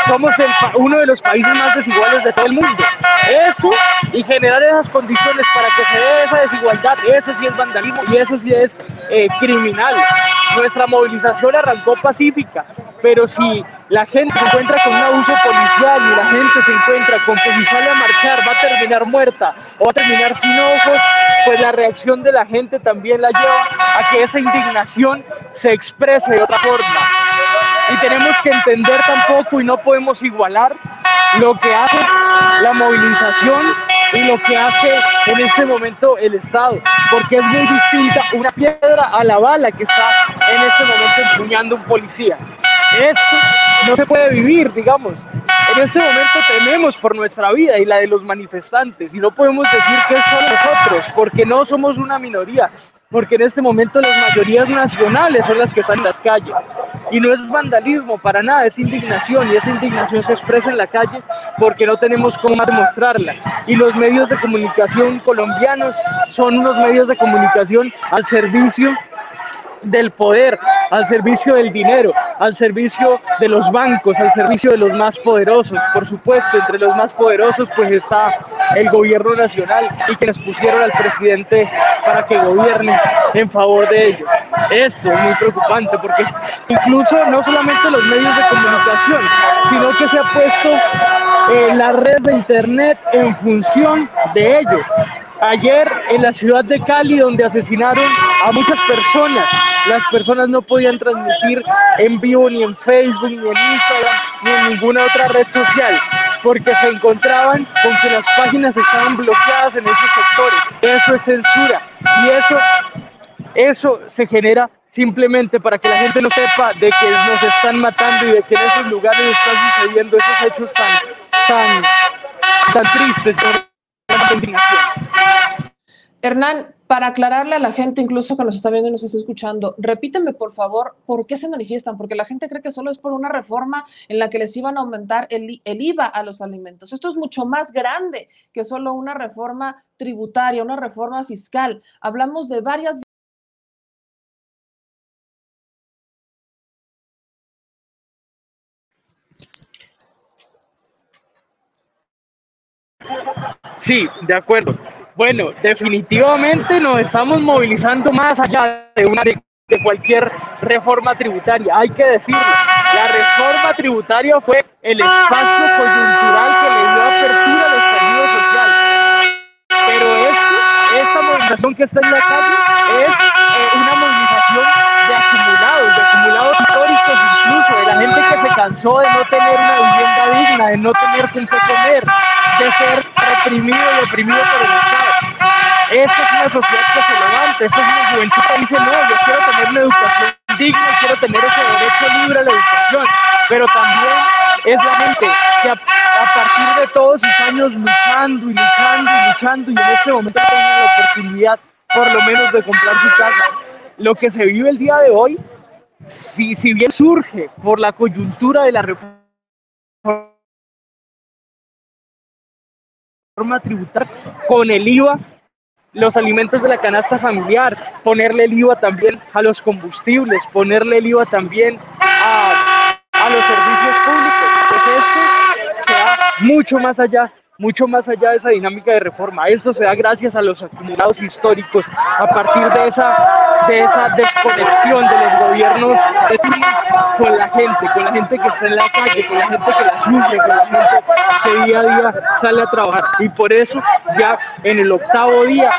somos uno de los países más desiguales de todo el mundo. Eso y generar esas condiciones para que se dé esa desigualdad, eso sí es vandalismo y eso sí es eh, criminal. Nuestra movilización arrancó pacífica, pero si la gente se encuentra con un abuso policial y la gente se encuentra con que si sale a marchar va a terminar muerta o a terminar sin ojos, pues la reacción de la gente también la lleva a que esa indignación se exprese de otra forma. Y tenemos que entender tampoco y no podemos igualar lo que hace la movilización y lo que hace en este momento el Estado, porque es muy distinta una piedra a la bala que está en este momento empuñando un policía. Esto no se puede vivir, digamos. En este momento tememos por nuestra vida y la de los manifestantes y no podemos decir que es nosotros, porque no somos una minoría, porque en este momento las mayorías nacionales son las que están en las calles. Y no es vandalismo para nada, es indignación y esa indignación se expresa en la calle porque no tenemos cómo demostrarla. Y los medios de comunicación colombianos son unos medios de comunicación al servicio del poder, al servicio del dinero, al servicio de los bancos, al servicio de los más poderosos. Por supuesto, entre los más poderosos pues está el gobierno nacional y quienes pusieron al presidente para que gobierne en favor de ellos. Eso es muy preocupante porque incluso no solamente los medios de comunicación, sino que se ha puesto eh, la red de internet en función de ello. Ayer en la ciudad de Cali, donde asesinaron a muchas personas, las personas no podían transmitir en vivo ni en Facebook, ni en Instagram, ni en ninguna otra red social, porque se encontraban con que las páginas estaban bloqueadas en esos sectores. Eso es censura y eso, eso se genera simplemente para que la gente no sepa de que nos están matando y de que en esos lugares están sucediendo esos hechos tan, tan, tan tristes. Hernán, para aclararle a la gente, incluso que nos está viendo y nos está escuchando, repíteme por favor por qué se manifiestan, porque la gente cree que solo es por una reforma en la que les iban a aumentar el, el, IVA a los alimentos. Esto es mucho más grande que solo una reforma tributaria, una reforma fiscal. Hablamos de varias Sí, de acuerdo. Bueno, definitivamente nos estamos movilizando más allá de una de, cualquier reforma tributaria. Hay que decirlo, la reforma tributaria fue el espacio coyuntural que le dio apertura al estallido social. Pero esto, esta movilización que está en la calle es eh, una movilización de acumulados, de acumulados históricos incluso, de la gente que se cansó de no tener una vivienda digna, de no tener qué comer, de ser reprimido y oprimido por el Estado. Esta es una sociedad que se levanta, esta es una juventud que dice, no, yo quiero tener una educación digna, quiero tener ese derecho libre a la educación, pero también es la gente que a, partir de todos sus años luchando y luchando y luchando y en este momento tiene la oportunidad por lo menos de comprar su casa. Lo que se vive el día de hoy, si, si bien surge por la coyuntura de la reforma tributar con el IVA los alimentos de la canasta familiar, ponerle el IVA también a los combustibles, ponerle el IVA también a, los servicios públicos. Pues esto se va mucho más allá mucho más allá de esa dinámica de reforma. Esto se da gracias a los acumulados históricos, a partir de esa, de esa desconexión de los gobiernos de con la gente, con la gente que está en la calle, con la gente que la sufre, con la gente que día a día sale a trabajar. Y por eso ya en el octavo día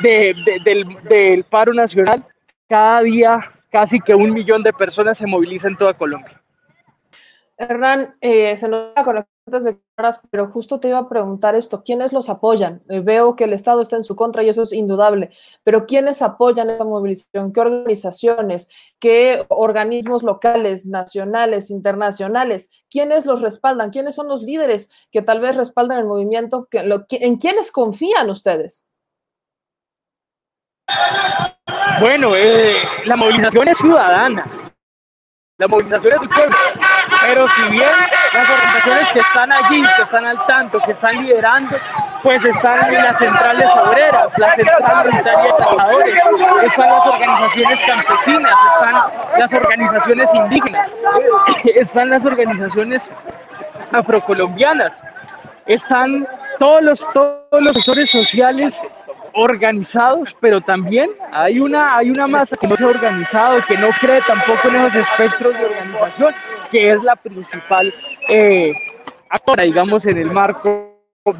de, de, del, del paro nacional, cada día casi que un millón de personas se movilizan en toda Colombia. Hernán, eh, se nos con las de caras, pero justo te iba a preguntar esto, ¿quiénes los apoyan? Eh, veo que el Estado está en su contra y eso es indudable, pero ¿quiénes apoyan esta movilización? ¿Qué organizaciones? ¿Qué organismos locales, nacionales, internacionales? ¿Quiénes los respaldan? ¿Quiénes son los líderes que tal vez respaldan el movimiento? ¿En quiénes confían ustedes? Bueno, eh, la movilización es ciudadana, la movilización es del pueblo Pero si bien las organizaciones que están allí, que están al tanto, que están liderando, pues están las centrales obreras, la central unitaria de trabajadores, están las organizaciones campesinas, están las organizaciones indígenas, [COUGHS] están las organizaciones afrocolombianas, están todos los, todos los sectores sociales organizados, pero también hay una, hay una masa que no se ha organizado, que no cree tampoco en esos espectros de organización, que es la principal eh, actora, digamos, en el marco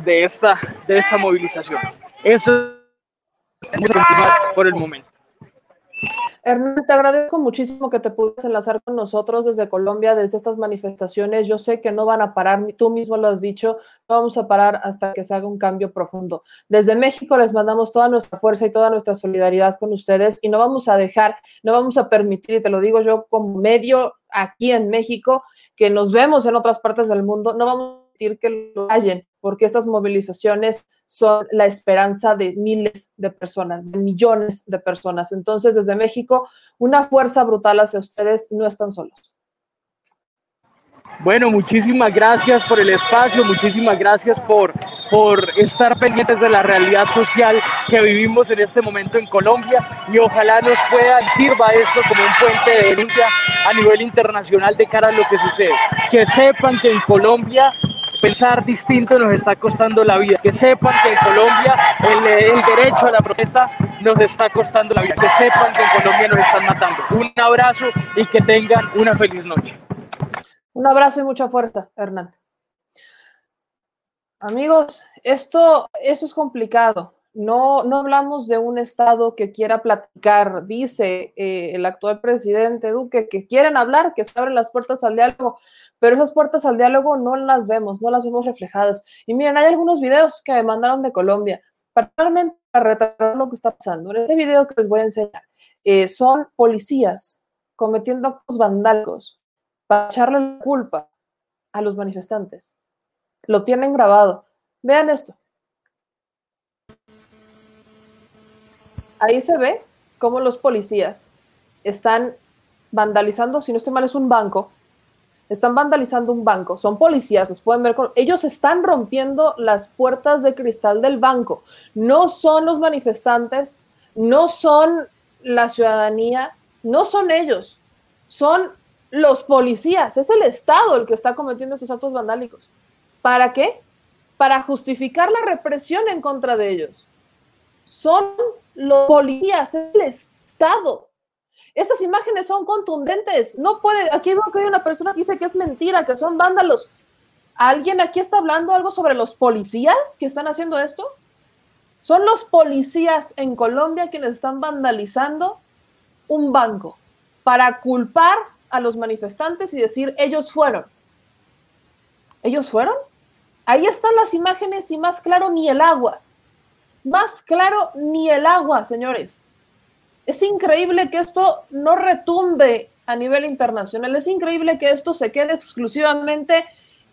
de esta, de esta movilización. Eso es por el momento. Hernán, te agradezco muchísimo que te puedas enlazar con nosotros desde Colombia, desde estas manifestaciones. Yo sé que no van a parar, tú mismo lo has dicho, no vamos a parar hasta que se haga un cambio profundo. Desde México les mandamos toda nuestra fuerza y toda nuestra solidaridad con ustedes y no vamos a dejar, no vamos a permitir, y te lo digo yo como medio aquí en México, que nos vemos en otras partes del mundo, no vamos a permitir que lo hallen porque estas movilizaciones son la esperanza de miles de personas, de millones de personas. Entonces, desde México, una fuerza brutal hacia ustedes, no están solos. Bueno, muchísimas gracias por el espacio, muchísimas gracias por, por estar pendientes de la realidad social que vivimos en este momento en Colombia y ojalá nos pueda sirva esto como un puente de denuncia a nivel internacional de cara a lo que sucede. Que sepan que en Colombia pensar distinto nos está costando la vida. Que sepan que en Colombia el, derecho a la protesta nos está costando la vida. Que sepan que en Colombia nos están matando. Un abrazo y que tengan una feliz noche. Un abrazo y mucha fuerza, Hernán. Amigos, esto, eso es complicado. No, no hablamos de un Estado que quiera platicar, dice eh, el actual presidente Duque, que quieren hablar, que se abren las puertas al diálogo, pero esas puertas al diálogo no las vemos, no las vemos reflejadas. Y miren, hay algunos videos que me mandaron de Colombia, particularmente para retratar lo que está pasando. En este video que les voy a enseñar, eh, son policías cometiendo actos vandálicos para echarle la culpa a los manifestantes. Lo tienen grabado. Vean esto. Ahí se ve cómo los policías están vandalizando, si no estoy mal, es un banco. Están vandalizando un banco. Son policías, los pueden ver. Con... Ellos están rompiendo las puertas de cristal del banco. No son los manifestantes, no son la ciudadanía, no son ellos. Son los policías. Es el Estado el que está cometiendo estos actos vandálicos. ¿Para qué? Para justificar la represión en contra de ellos. Son los policías, es el Estado. Estas imágenes son contundentes. No puede, aquí veo que hay una persona que dice que es mentira, que son vándalos. ¿Alguien aquí está hablando algo sobre los policías que están haciendo esto? Son los policías en Colombia quienes están vandalizando un banco para culpar a los manifestantes y decir, ellos fueron. ¿Ellos fueron? Ahí están las imágenes y más claro ni el agua. Más claro ni el agua, señores. Es increíble que esto no retumbe a nivel internacional. Es increíble que esto se quede exclusivamente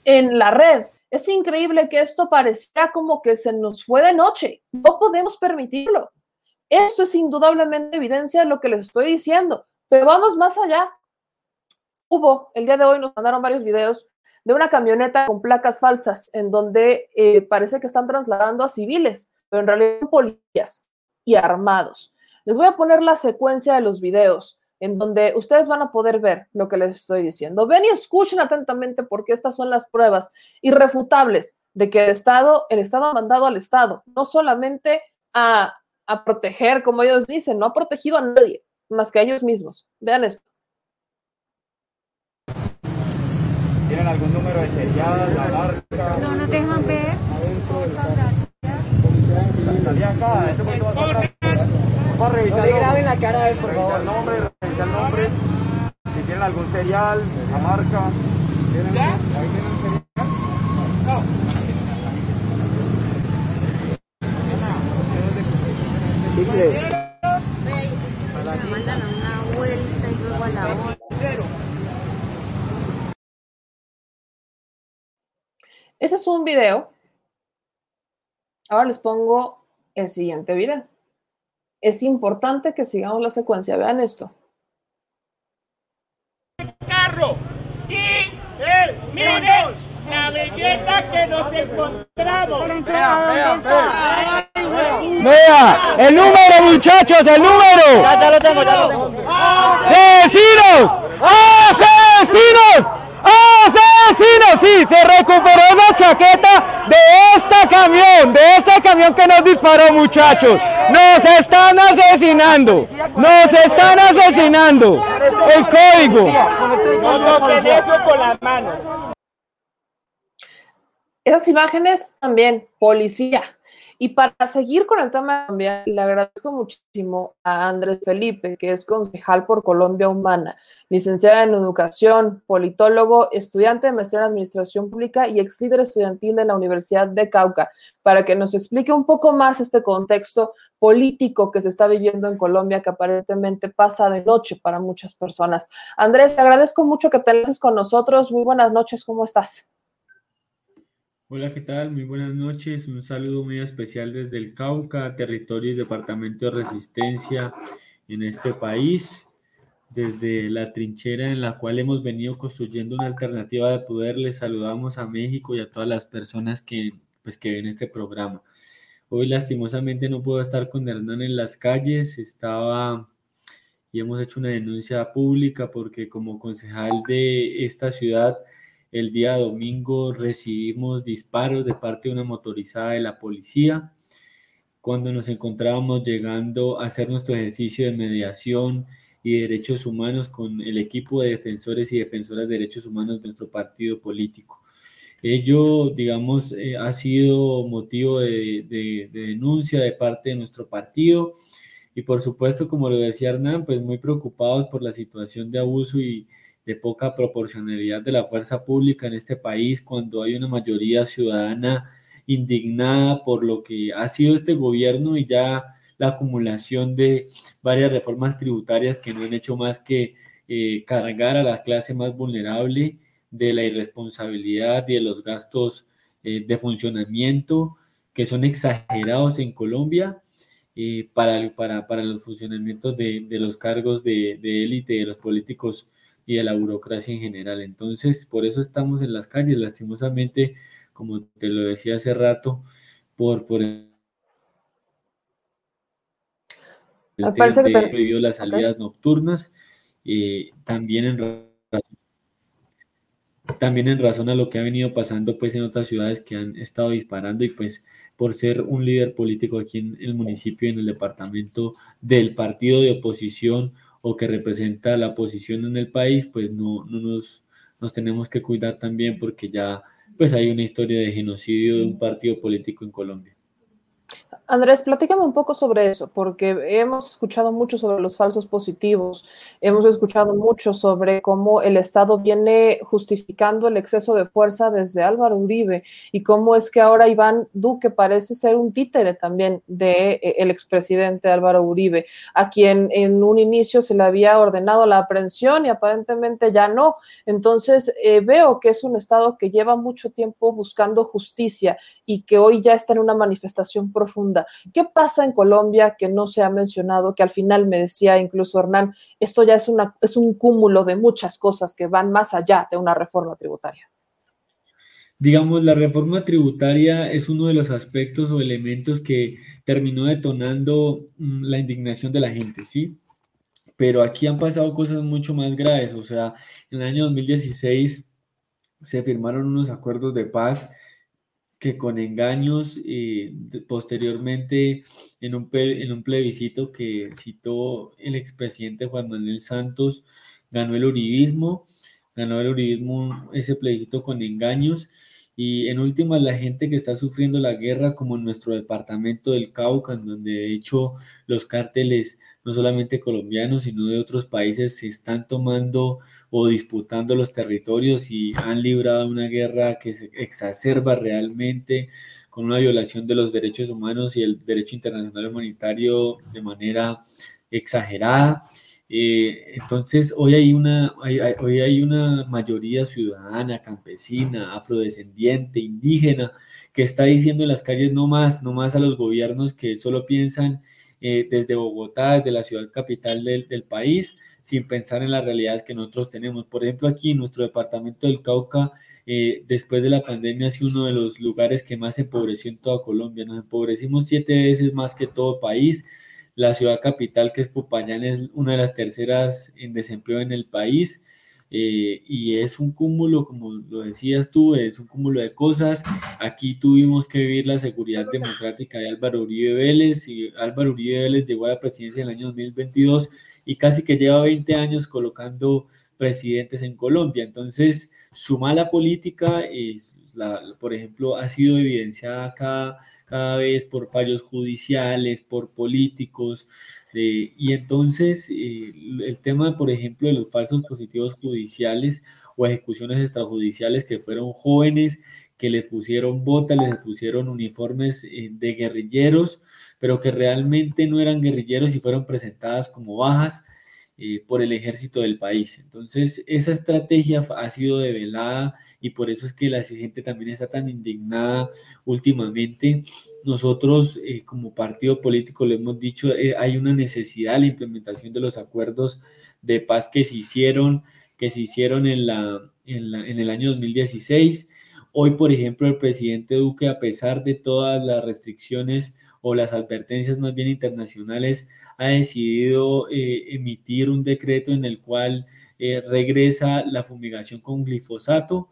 en la red. Es increíble que esto pareciera como que se nos fue de noche. No podemos permitirlo. Esto es indudablemente evidencia de lo que les estoy diciendo. Pero vamos más allá. Hubo, el día de hoy nos mandaron varios videos de una camioneta con placas falsas en donde eh, parece que están trasladando a civiles, pero en realidad son policías y armados. Les voy a poner la secuencia de los videos en donde ustedes van a poder ver lo que les estoy diciendo. Ven y escuchen atentamente porque estas son las pruebas irrefutables de que el Estado, el Estado ha mandado al Estado, no solamente a, a proteger, como ellos dicen, no ha protegido a nadie más que a ellos mismos. Vean esto. ¿Tienen algún número de serial, la marca? No nos dejan ver. Este momento va a revisar. No le graben la cara a él, por revisar favor. el nombre, revisar el nombre. Si tienen algún serial, la marca. ¿Tienen, ¿Ahí tienen serial? Me mandan una vuelta y luego a la otra. Ese es un video. Ahora les pongo el siguiente video. Es importante que sigamos la secuencia. Vean esto. carro y pobreza que nos encontramos. Vea, el número, muchachos, el número. Ya, lo tengo, ya lo tengo. ¡Asesinos! ¡Asesinos! ¡Asesinos! Sí, se recuperó la chaqueta de este camión, de este camión que nos disparó, muchachos. Nos están asesinando. Nos están asesinando. El código. Con las manos. Esas imágenes también, policía. Y para seguir con el tema también, le agradezco muchísimo a Andrés Felipe, que es concejal por Colombia Humana, licenciada en educación, politólogo, estudiante de maestría en administración pública y ex líder estudiantil de la Universidad de Cauca, para que nos explique un poco más este contexto político que se está viviendo en Colombia, que aparentemente pasa de noche para muchas personas. Andrés, te agradezco mucho que te enlaces con nosotros. Muy buenas noches, ¿cómo estás? Hola, ¿qué tal? Muy buenas noches. Un saludo muy especial desde el Cauca, territorio y departamento de resistencia en este país. Desde la trinchera en la cual hemos venido construyendo una alternativa de poder, les saludamos a México y a todas las personas que, pues, que ven este programa. Hoy lastimosamente no puedo estar con Hernán en las calles, estaba y hemos hecho una denuncia pública porque como concejal de esta ciudad, el día domingo recibimos disparos de parte de una motorizada de la policía cuando nos encontrábamos llegando a hacer nuestro ejercicio de mediación y derechos humanos con el equipo de defensores y defensoras de derechos humanos de nuestro partido político. Ello, digamos, eh, ha sido motivo de, de, de, denuncia de parte de nuestro partido y por supuesto, como lo decía Hernán, pues muy preocupados por la situación de abuso y, de poca proporcionalidad de la fuerza pública en este país cuando hay una mayoría ciudadana indignada por lo que ha sido este gobierno y ya la acumulación de varias reformas tributarias que no han hecho más que eh, cargar a la clase más vulnerable de la irresponsabilidad y de los gastos eh, de funcionamiento que son exagerados en Colombia eh, para, para, para, los funcionamientos de, de los cargos de, de élite, de los políticos y de la burocracia en general. Entonces, por eso estamos en las calles, lastimosamente, como te lo decía hace rato, por, por el Me parece que te... prohibido las salidas okay. nocturnas, eh, también en también en razón a lo que ha venido pasando pues en otras ciudades que han estado disparando y pues por ser un líder político aquí en el municipio y en el departamento del partido de oposición o que representa la posición en el país, pues no, no nos, nos tenemos que cuidar también porque ya pues hay una historia de genocidio de un partido político en Colombia. Andrés, platícame un poco sobre eso, porque hemos escuchado mucho sobre los falsos positivos, hemos escuchado mucho sobre cómo el Estado viene justificando el exceso de fuerza desde Álvaro Uribe y cómo es que ahora Iván Duque parece ser un títere también del de, eh, el expresidente Álvaro Uribe, a quien en un inicio se le había ordenado la aprehensión y aparentemente ya no. Entonces eh, veo que es un Estado que lleva mucho tiempo buscando justicia y que hoy ya está en una manifestación profunda. ¿Qué pasa en Colombia que no se ha mencionado? Que al final me decía incluso Hernán, esto ya es, una, es un cúmulo de muchas cosas que van más allá de una reforma tributaria. Digamos, la reforma tributaria es uno de los aspectos o elementos que terminó detonando mm, la indignación de la gente, ¿sí? Pero aquí han pasado cosas mucho más graves, o sea, en el año 2016 se firmaron unos acuerdos de paz que con engaños, eh, posteriormente en un, en un plebiscito que citó el expresidente Juan Manuel Santos, ganó el uribismo, ganó el uribismo ese plebiscito con engaños y en últimas la gente que está sufriendo la guerra como en nuestro departamento del Cauca, en donde de hecho los cárteles no solamente colombianos, sino de otros países se están tomando o disputando los territorios y han librado una guerra que se exacerba realmente con una violación de los derechos humanos y el derecho internacional humanitario de manera exagerada. Eh, entonces, hoy hay, una, hoy hay una mayoría ciudadana, campesina, afrodescendiente, indígena, que está diciendo en las calles no más, no más a los gobiernos que solo piensan eh, desde Bogotá, desde la ciudad capital del, país, sin pensar en las realidades que nosotros tenemos. Por ejemplo, aquí en nuestro departamento del Cauca, eh, después de la pandemia, sido uno de los lugares que más se empobreció en toda Colombia. Nos empobrecimos siete veces más que todo país. La ciudad capital, que es Popayán, es una de las terceras en desempleo en el país. Eh, y es un cúmulo, como lo decías tú, es un cúmulo de cosas. Aquí tuvimos que vivir la seguridad democrática de Álvaro Uribe Vélez y Álvaro Uribe Vélez llegó a la presidencia en el año 2022 y casi que lleva 20 años colocando presidentes en Colombia. Entonces, su mala política, es la, por ejemplo, ha sido evidenciada cada, cada vez por fallos judiciales, por políticos, y entonces eh, el tema, por ejemplo, de los falsos positivos judiciales o ejecuciones extrajudiciales que fueron jóvenes, que les pusieron botas, les pusieron uniformes eh, de guerrilleros, pero que realmente no eran guerrilleros y fueron presentadas como bajas eh, por el ejército del país. Entonces, esa estrategia ha sido develada y por eso es que la gente también está tan indignada últimamente. Nosotros, eh, como partido político, le hemos dicho, eh, hay una necesidad de la implementación de los acuerdos de paz que se hicieron, que se hicieron en, la, en, la, en el año 2016. Hoy, por ejemplo, el presidente Duque, a pesar de todas las restricciones o las advertencias más bien internacionales, ha decidido eh, emitir un decreto en el cual eh, regresa la fumigación con glifosato.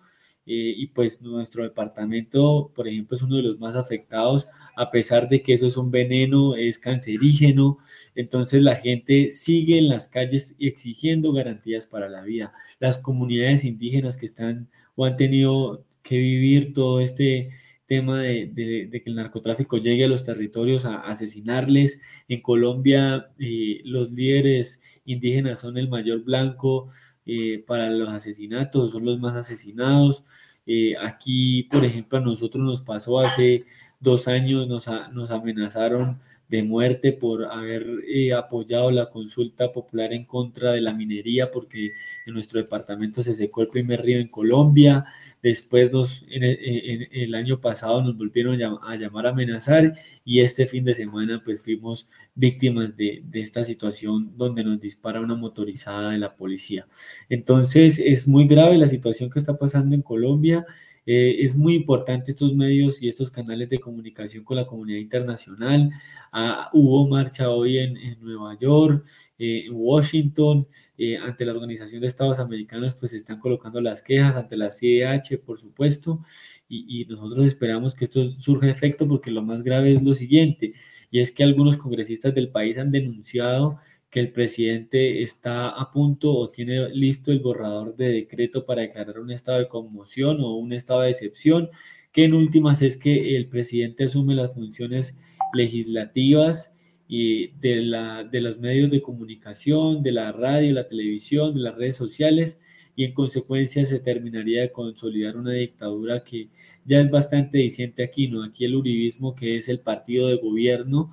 Eh, y pues nuestro departamento, por ejemplo, es uno de los más afectados, a pesar de que eso es un veneno, es cancerígeno, entonces la gente sigue en las calles exigiendo garantías para la vida. Las comunidades indígenas que están o han tenido que vivir todo este tema de, que el narcotráfico llegue a los territorios a, asesinarles. En Colombia eh, los líderes indígenas son el mayor blanco eh, para los asesinatos, son los más asesinados. Eh, aquí, por ejemplo, a nosotros nos pasó hace dos años, nos, nos amenazaron de muerte por haber eh, apoyado la consulta popular en contra de la minería, porque en nuestro departamento se secó el primer río en Colombia. Después, nos, en, el año pasado, nos volvieron a llamar a amenazar y este fin de semana, pues fuimos víctimas de, de esta situación donde nos dispara una motorizada de la policía. Entonces, es muy grave la situación que está pasando en Colombia. Eh, es muy importante estos medios y estos canales de comunicación con la comunidad internacional. Ah, hubo marcha hoy en, Nueva York, eh, en Washington, eh, ante la Organización de Estados Americanos, pues se están colocando las quejas ante la CIDH, por supuesto, y, y nosotros esperamos que esto surja efecto porque lo más grave es lo siguiente, y es que algunos congresistas del país han denunciado que el presidente está a punto o tiene listo el borrador de decreto para declarar un estado de conmoción o un estado de excepción, que en últimas es que el presidente asume las funciones legislativas y de, la, de los medios de comunicación, de la radio, la televisión, de las redes sociales, y en consecuencia se terminaría de consolidar una dictadura que ya es bastante diciente aquí, ¿no? Aquí el uribismo, que es el partido de gobierno,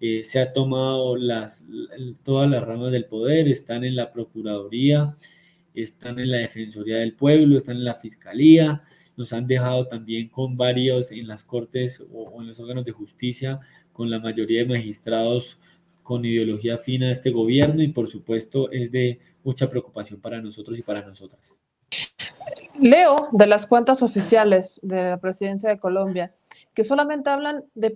eh, se ha tomado las, todas las ramas del poder, están en la Procuraduría, están en la Defensoría del Pueblo, están en la Fiscalía, nos han dejado también con varios en las Cortes o, en los órganos de justicia, con la mayoría de magistrados con ideología fina a este gobierno y por supuesto es de mucha preocupación para nosotros y para nosotras. Leo de las cuentas oficiales de la presidencia de Colombia que solamente hablan de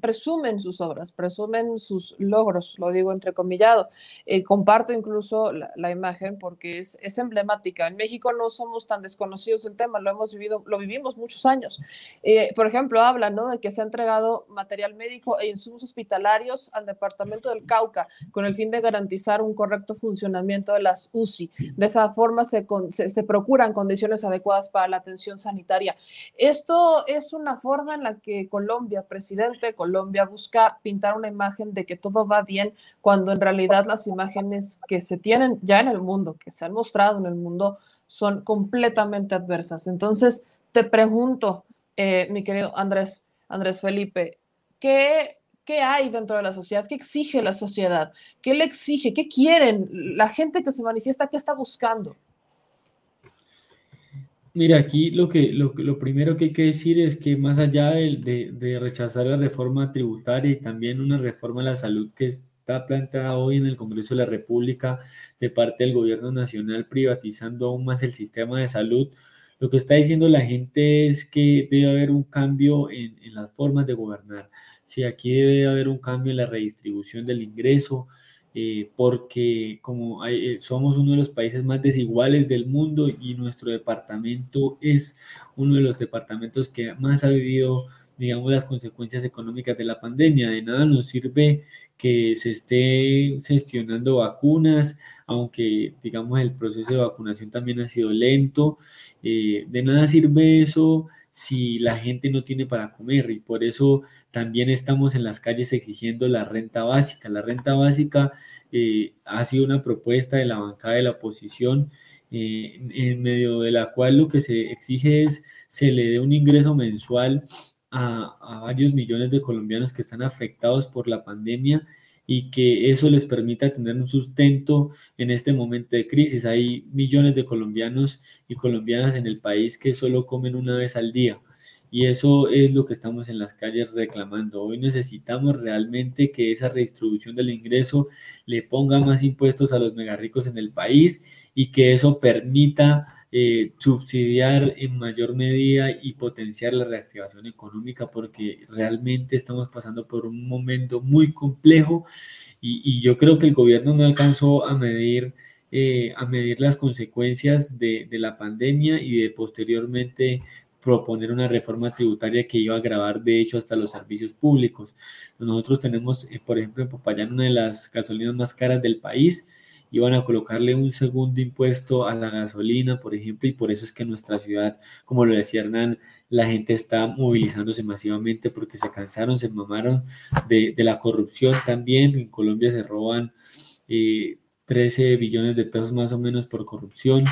presumen sus obras, presumen sus logros, lo digo entrecomillado. Eh, comparto incluso la, imagen porque es, emblemática. En México no somos tan desconocidos el tema, lo hemos vivido, lo vivimos muchos años. Eh, por ejemplo, hablan ¿no? de que se ha entregado material médico e insumos hospitalarios al departamento del Cauca con el fin de garantizar un correcto funcionamiento de las UCI. De esa forma se, se procuran condiciones adecuadas para la atención sanitaria. Esto es una forma en la que Colombia, presidente Colombia, busca pintar una imagen de que todo va bien, cuando en realidad las imágenes que se tienen ya en el mundo, que se han mostrado en el mundo, son completamente adversas. Entonces, te pregunto, eh, mi querido Andrés, Andrés Felipe, ¿qué, ¿qué hay dentro de la sociedad? ¿Qué exige la sociedad? ¿Qué le exige? ¿Qué quieren? La gente que se manifiesta, ¿qué está buscando? Mira, aquí lo, que, lo, lo, primero que hay que decir es que más allá de, de, rechazar la reforma tributaria y también una reforma a la salud que es está planteada hoy en el Congreso de la República de parte del gobierno nacional privatizando aún más el sistema de salud, lo que está diciendo la gente es que debe haber un cambio en, en las formas de gobernar. Si aquí debe haber un cambio en la redistribución del ingreso, eh, porque como hay, eh, somos uno de los países más desiguales del mundo y nuestro departamento es uno de los departamentos que más ha vivido, digamos, las consecuencias económicas de la pandemia. De nada nos sirve que se esté gestionando vacunas, aunque, digamos, el proceso de vacunación también ha sido lento. Eh, de nada sirve eso si la gente no tiene para comer y por eso también estamos en las calles exigiendo la renta básica. La renta básica eh, ha sido una propuesta de la bancada de la oposición eh, en medio de la cual lo que se exige es se le dé un ingreso mensual a, a varios millones de colombianos que están afectados por la pandemia y que eso les permita tener un sustento en este momento de crisis. Hay millones de colombianos y colombianas en el país que solo comen una vez al día. Y eso es lo que estamos en las calles reclamando. Hoy necesitamos realmente que esa redistribución del ingreso le ponga más impuestos a los megarricos en el país y que eso permita eh, subsidiar en mayor medida y potenciar la reactivación económica porque realmente estamos pasando por un momento muy complejo y, yo creo que el gobierno no alcanzó a medir, eh, a medir las consecuencias de, de, la pandemia y de posteriormente proponer una reforma tributaria que iba a agravar de hecho hasta los servicios públicos. Nosotros tenemos, eh, por ejemplo, en Popayán una de las gasolinas más caras del país iban a colocarle un segundo impuesto a la gasolina, por ejemplo, y por eso es que en nuestra ciudad, como lo decía Hernán, la gente está movilizándose masivamente porque se cansaron, se mamaron de, la corrupción también. En Colombia se roban eh, 13 billones de pesos más o menos por corrupción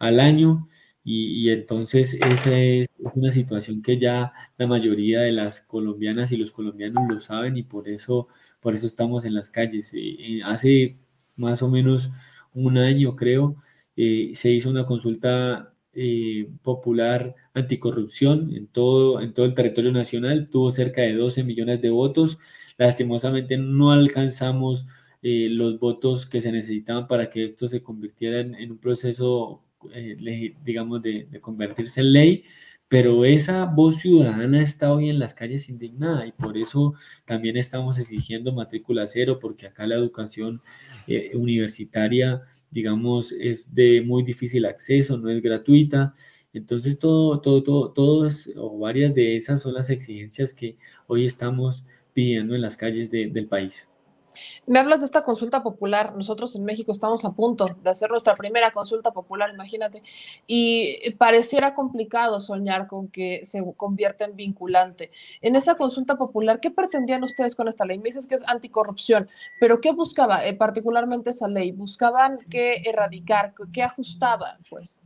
al año. Y, entonces esa es una situación que ya la mayoría de las colombianas y los colombianos lo saben y por eso, por eso estamos en las calles. Eh, hace más o menos un año, creo, eh, se hizo una consulta eh, popular anticorrupción en todo, en todo el territorio nacional, tuvo cerca de 12 millones de votos. Lastimosamente no alcanzamos eh, los votos que se necesitaban para que esto se convirtiera en, un proceso, digamos, de convertirse en ley pero esa voz ciudadana está hoy en las calles indignada y por eso también estamos exigiendo matrícula cero, porque acá la educación eh, universitaria, digamos, es de muy difícil acceso, no es gratuita. Entonces, todo, todo, todo, todas o varias de esas son las exigencias que hoy estamos pidiendo en las calles de, del país. Me hablas de esta consulta popular. Nosotros en México estamos a punto de hacer nuestra primera consulta popular, imagínate. Y pareciera complicado soñar con que se convierta en vinculante. En esa consulta popular, ¿qué pretendían ustedes con esta ley? Me dices que es anticorrupción, pero ¿qué buscaba eh, particularmente esa ley? ¿Buscaban qué erradicar? ¿Qué ajustaban, pues?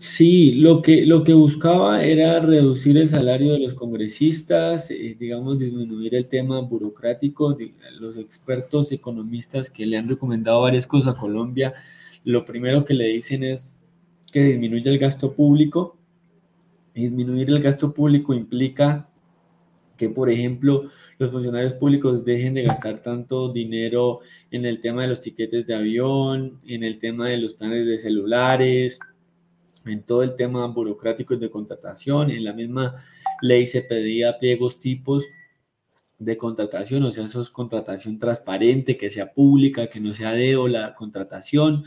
Sí, lo que, lo que buscaba era reducir el salario de los congresistas, eh, digamos, disminuir el tema burocrático. Los expertos economistas que le han recomendado varias cosas a Colombia, lo primero que le dicen es que disminuya el gasto público. Disminuir el gasto público implica que, por ejemplo, los funcionarios públicos dejen de gastar tanto dinero en el tema de los tiquetes de avión, en el tema de los planes de celulares, en todo el tema burocrático y de contratación. En la misma ley se pedía pliegos tipos de contratación, o sea, eso es contratación transparente, que sea pública, que no sea deo la contratación.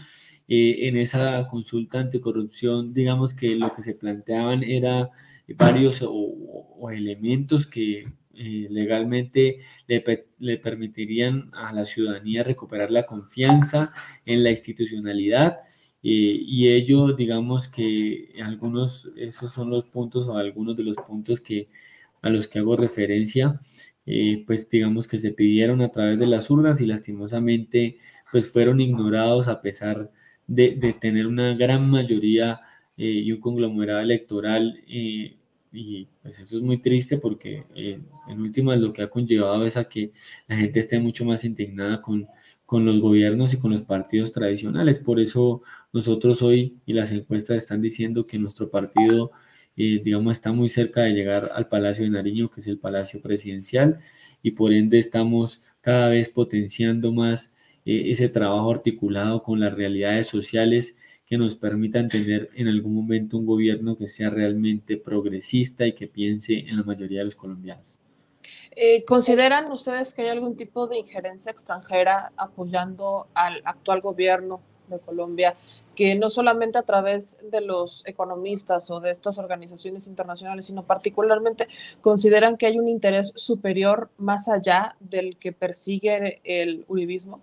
Eh, en esa consulta anticorrupción, digamos que lo que se planteaban era varios o, elementos que eh, legalmente le, le, permitirían a la ciudadanía recuperar la confianza en la institucionalidad eh, y ello, digamos que algunos, esos son los puntos o algunos de los puntos que, a los que hago referencia, eh, pues digamos que se pidieron a través de las urnas y lastimosamente pues fueron ignorados a pesar de, tener una gran mayoría eh, y un conglomerado electoral y pues eso es muy triste porque en últimas lo que ha conllevado es a que la gente esté mucho más indignada con, con los gobiernos y con los partidos tradicionales. Por eso nosotros hoy y las encuestas están diciendo que nuestro partido eh, digamos, está muy cerca de llegar al Palacio de Nariño, que es el Palacio Presidencial, y por ende estamos cada vez potenciando más eh, ese trabajo articulado con las realidades sociales que nos permitan tener en algún momento un gobierno que sea realmente progresista y que piense en la mayoría de los colombianos. Eh, ¿Consideran ustedes que hay algún tipo de injerencia extranjera apoyando al actual gobierno de Colombia, que no solamente a través de los economistas o de estas organizaciones internacionales, sino particularmente consideran que hay un interés superior más allá del que persigue el uribismo?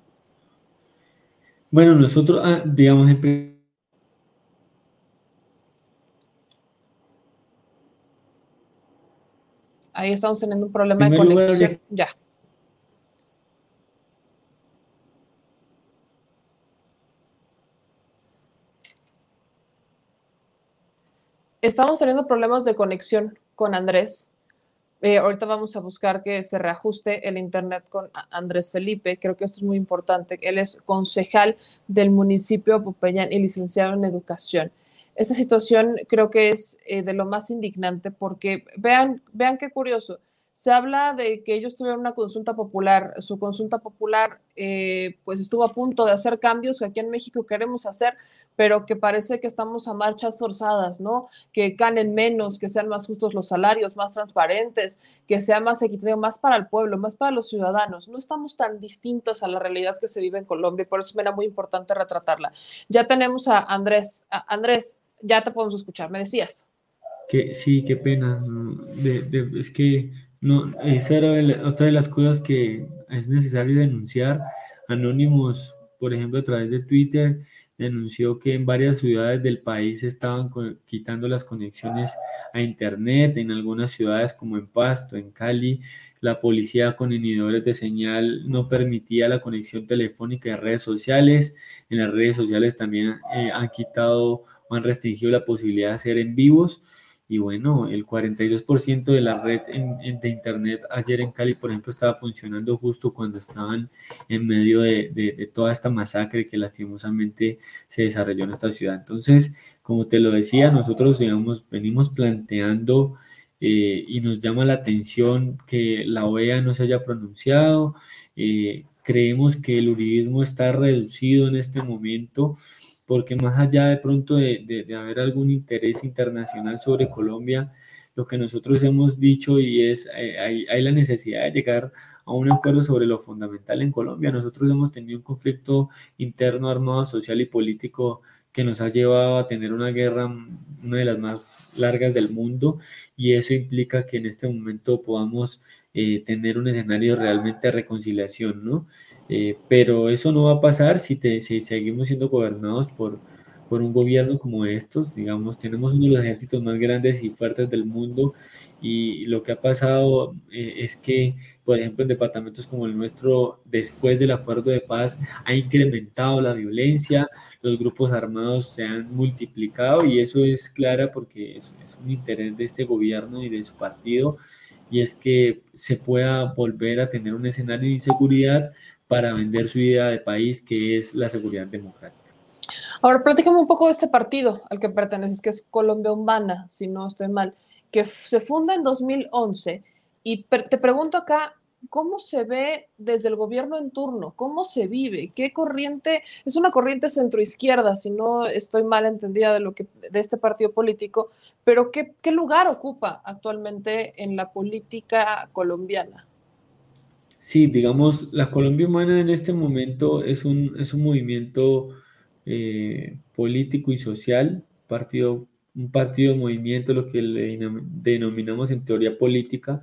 Bueno, nosotros, ah, digamos, en Ahí estamos teniendo un problema de conexión. ya. Estamos teniendo problemas de conexión con Andrés. Eh, ahorita vamos a buscar que se reajuste el internet con Andrés Felipe. Creo que esto es muy importante. Él es concejal del municipio de Popayán y licenciado en educación esta situación creo que es eh, de lo más indignante porque vean, vean qué curioso. Se habla de que ellos tuvieron una consulta popular. Su consulta popular eh, pues estuvo a punto de hacer cambios que aquí en México queremos hacer, pero que parece que estamos a marchas forzadas, ¿no? Que ganen menos, que sean más justos los salarios, más transparentes, que sea más equitativo, más para el pueblo, más para los ciudadanos. No estamos tan distintos a la realidad que se vive en Colombia, por eso me era muy importante retratarla. Ya tenemos a Andrés. Andrés, ya te podemos escuchar, me decías. Que sí, qué pena. es que no, esa era otra de las cosas que es necesario denunciar. Anónimos, por ejemplo, a través de Twitter, denunció que en varias ciudades del país estaban quitando las conexiones a Internet, en algunas ciudades como en Pasto, en Cali, la policía con inhibidores de señal no permitía la conexión telefónica de redes sociales, en las redes sociales también eh, han quitado o han restringido la posibilidad de hacer en vivos y bueno, el 42% de la red de Internet ayer en Cali, por ejemplo, estaba funcionando justo cuando estaban en medio de, toda esta masacre que lastimosamente se desarrolló en esta ciudad. Entonces, como te lo decía, nosotros digamos, venimos planteando eh, y nos llama la atención que la OEA no se haya pronunciado. Eh, creemos que el uribismo está reducido en este momento porque más allá de pronto de, haber algún interés internacional sobre Colombia, lo que nosotros hemos dicho y es, eh, hay, la necesidad de llegar a un acuerdo sobre lo fundamental en Colombia. Nosotros hemos tenido un conflicto interno, armado, social y político que nos ha llevado a tener una guerra, una de las más largas del mundo, y eso implica que en este momento podamos eh, tener un escenario realmente de reconciliación, ¿no? Eh, pero eso no va a pasar si, si seguimos siendo gobernados por, por un gobierno como estos, digamos, tenemos uno de los ejércitos más grandes y fuertes del mundo y lo que ha pasado eh, es que, por ejemplo, en departamentos como el nuestro, después del acuerdo de paz, ha incrementado la violencia, los grupos armados se han multiplicado y eso es clara porque es un interés de este gobierno y de su partido y es que se pueda volver a tener un escenario de inseguridad para vender su idea de país, que es la seguridad democrática. Ahora, platícame un poco de este partido al que perteneces, que es Colombia Humana, si no estoy mal, que se funda en 2011. Y te pregunto acá, ¿cómo se ve desde el gobierno en turno? ¿Cómo se vive? ¿Qué corriente? Es una corriente centroizquierda, si no estoy mal entendida de lo que de este partido político, pero ¿qué, qué lugar ocupa actualmente en la política colombiana? Sí, digamos, la Colombia Humana en este momento es un, es un movimiento eh, político y social, partido, un partido movimiento, lo que le denominamos en teoría política,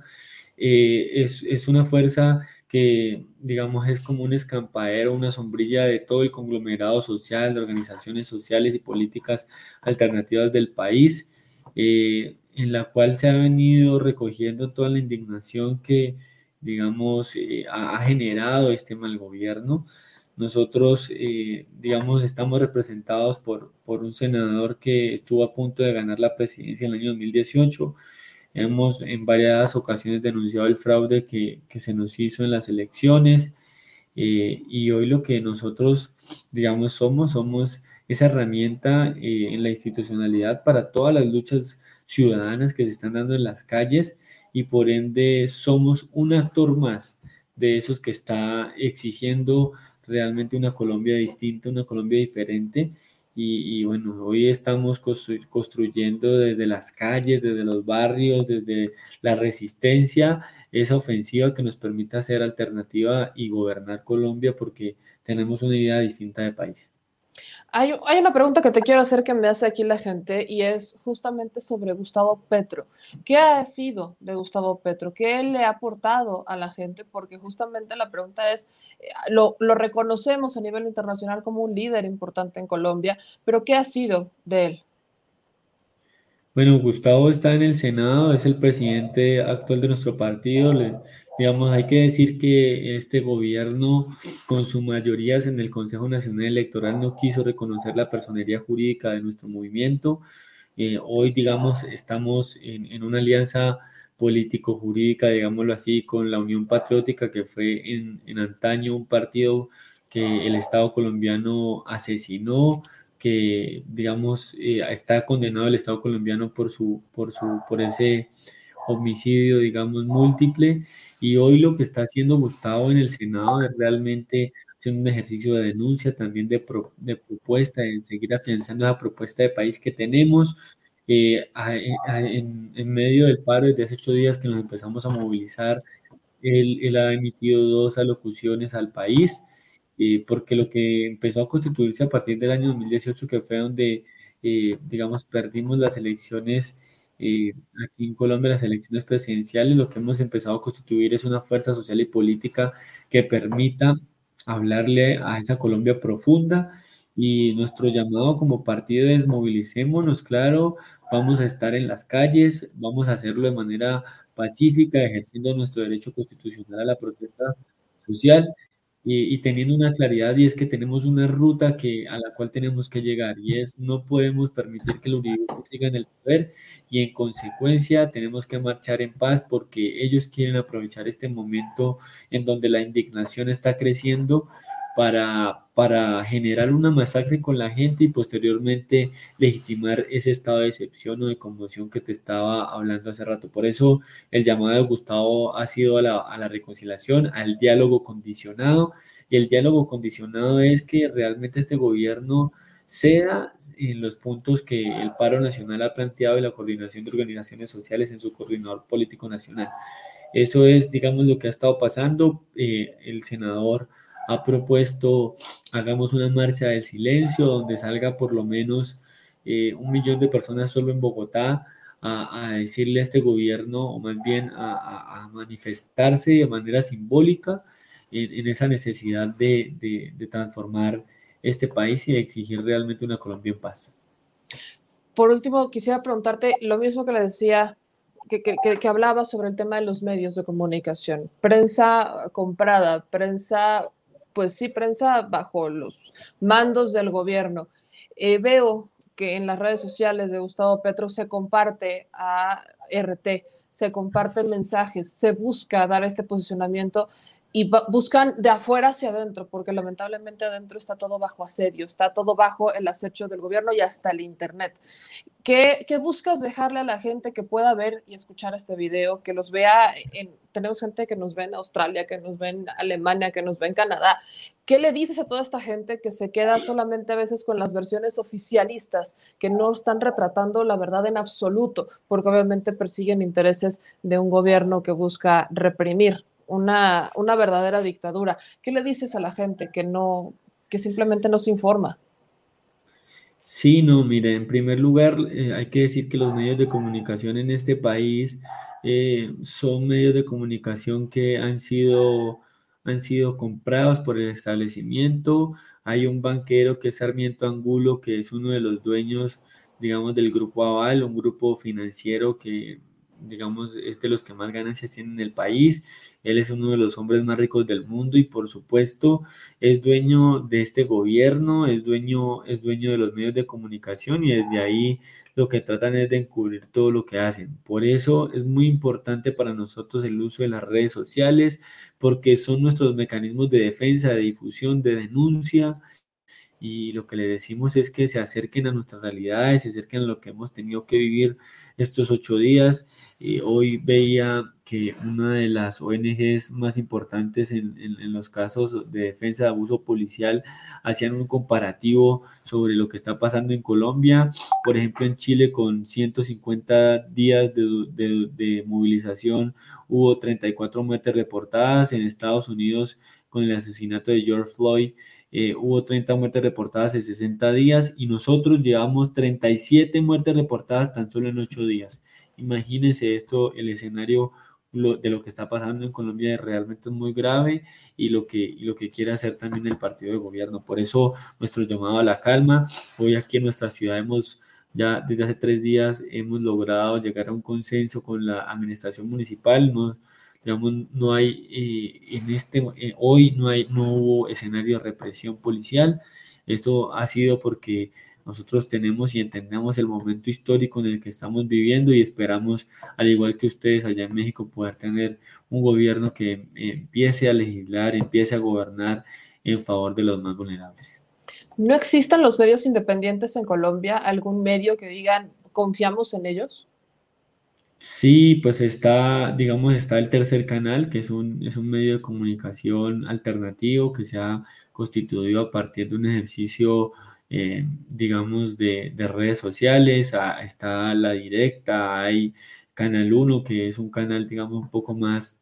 eh, es, una fuerza que, digamos, es como un escampadero, una sombrilla de todo el conglomerado social, de organizaciones sociales y políticas alternativas del país, eh, en la cual se ha venido recogiendo toda la indignación que, digamos, eh, ha, generado este mal gobierno. Nosotros, digamos, estamos representados por, por un senador que estuvo a punto de ganar la presidencia en el año 2018 Hemos en varias ocasiones denunciado el fraude que, se nos hizo en las elecciones eh, y hoy lo que nosotros, digamos, somos, somos esa herramienta eh, en la institucionalidad para todas las luchas ciudadanas que se están dando en las calles y por ende somos un actor más de esos que está exigiendo realmente una Colombia distinta, una Colombia diferente. Y, bueno, hoy estamos construyendo desde las calles, desde los barrios, desde la resistencia, esa ofensiva que nos permita ser alternativa y gobernar Colombia porque tenemos una idea distinta de país. Hay, una pregunta que te quiero hacer que me hace aquí la gente y es justamente sobre Gustavo Petro. ¿Qué ha sido de Gustavo Petro? ¿Qué le ha aportado a la gente? Porque justamente la pregunta es, eh, lo, lo reconocemos a nivel internacional como un líder importante en Colombia, pero ¿qué ha sido de él? Bueno, Gustavo está en el Senado, es el presidente actual de nuestro partido. Digamos, hay que decir que este gobierno, con sus mayorías en el Consejo Nacional Electoral, no quiso reconocer la personería jurídica de nuestro movimiento. Eh, hoy, digamos, estamos en, en una alianza político-jurídica, digámoslo así, con la Unión Patriótica, que fue en, en antaño un partido que el Estado colombiano asesinó, que, digamos, eh, está condenado el Estado colombiano por, su, por, su, por ese homicidio, digamos, múltiple. Y hoy lo que está haciendo Gustavo en el Senado es realmente haciendo un ejercicio de denuncia, también de, de propuesta, de seguir afianzando esa propuesta de país que tenemos. Eh, en, en, medio del paro, desde hace ocho días que nos empezamos a movilizar, él, él ha emitido dos alocuciones al país eh, porque lo que empezó a constituirse a partir del año 2018, que fue donde, eh, digamos, perdimos las elecciones eh, aquí en Colombia, las elecciones presidenciales, lo que hemos empezado a constituir es una fuerza social y política que permita hablarle a esa Colombia profunda. Y nuestro llamado como partido es movilicémonos, claro, vamos a estar en las calles, vamos a hacerlo de manera pacífica, ejerciendo nuestro derecho constitucional a la protesta social y, teniendo una claridad y es que tenemos una ruta que, a la cual tenemos que llegar y es no podemos permitir que el uribismo siga en el poder y en consecuencia tenemos que marchar en paz porque ellos quieren aprovechar este momento en donde la indignación está creciendo para, para generar una masacre con la gente y posteriormente legitimar ese estado de excepción o de conmoción que te estaba hablando hace rato. Por eso el llamado de Gustavo ha sido a la, a la reconciliación, al diálogo condicionado. Y el diálogo condicionado es que realmente este gobierno ceda en los puntos que el paro nacional ha planteado y la coordinación de organizaciones sociales en su coordinador político nacional. Eso es, digamos, lo que ha estado pasando. Eh, el senador ha propuesto hagamos una marcha del silencio donde salga por lo menos eh, un millón de personas solo en Bogotá a, decirle a este gobierno o más bien a, manifestarse de manera simbólica en, esa necesidad de, transformar este país y de exigir realmente una Colombia en paz. Por último, quisiera preguntarte lo mismo que le decía que, que, que, hablaba sobre el tema de los medios de comunicación. Prensa comprada, prensa pues sí, prensa bajo los mandos del gobierno. Eh, veo que en las redes sociales de Gustavo Petro se comparte a RT, se comparten mensajes, se busca dar este posicionamiento y buscan de afuera hacia adentro, porque lamentablemente adentro está todo bajo asedio, está todo bajo el acecho del gobierno y hasta el Internet. ¿Qué, ¿Qué, buscas dejarle a la gente que pueda ver y escuchar este video, que los vea en, tenemos gente que nos ve en Australia, que nos ve en Alemania, que nos ve en Canadá. ¿Qué le dices a toda esta gente que se queda solamente a veces con las versiones oficialistas, que no están retratando la verdad en absoluto, porque obviamente persiguen intereses de un gobierno que busca reprimir una, una verdadera dictadura. ¿Qué le dices a la gente que no, que simplemente no se informa? Sí, no, mire, en primer lugar eh, hay que decir que los medios de comunicación en este país eh, son medios de comunicación que han sido, han sido comprados por el establecimiento. Hay un banquero que es Sarmiento Angulo, que es uno de los dueños, digamos, del grupo Aval, un grupo financiero que digamos, es de los que más ganancias tienen en el país. Él es uno de los hombres más ricos del mundo y por supuesto es dueño de este gobierno, es dueño, es dueño de los medios de comunicación y desde ahí lo que tratan es de encubrir todo lo que hacen. Por eso es muy importante para nosotros el uso de las redes sociales porque son nuestros mecanismos de defensa, de difusión, de denuncia y lo que le decimos es que se acerquen a nuestras realidades, se acerquen a lo que hemos tenido que vivir estos ocho días. Eh, hoy veía que una de las ONGs más importantes en, los casos de defensa de abuso policial hacían un comparativo sobre lo que está pasando en Colombia, por ejemplo en Chile con 150 días de, de, de movilización hubo 34 muertes reportadas, en Estados Unidos con el asesinato de George Floyd eh, hubo 30 muertes reportadas en 60 días y nosotros llevamos 37 muertes reportadas tan solo en 8 días. Imagínense esto, el escenario de lo que está pasando en Colombia realmente es muy grave y lo que, y lo que quiere hacer también el partido de gobierno. Por eso nuestro llamado a la calma. Hoy aquí en nuestra ciudad hemos ya desde hace tres días hemos logrado llegar a un consenso con la administración municipal. No, digamos, no hay, eh, en este, eh, hoy no, hay, no hubo escenario de represión policial. Esto ha sido porque nosotros tenemos y entendemos el momento histórico en el que estamos viviendo y esperamos, al igual que ustedes allá en México, poder tener un gobierno que empiece a legislar, empiece a gobernar en favor de los más vulnerables. ¿No existen los medios independientes en Colombia? ¿Algún medio que digan confiamos en ellos? Sí, pues está, digamos, está el tercer canal, que es un, es un medio de comunicación alternativo que se ha constituido a partir de un ejercicio, eh, digamos, de, de, redes sociales. Ah, está La Directa, hay Canal 1, que es un canal, digamos, un poco más,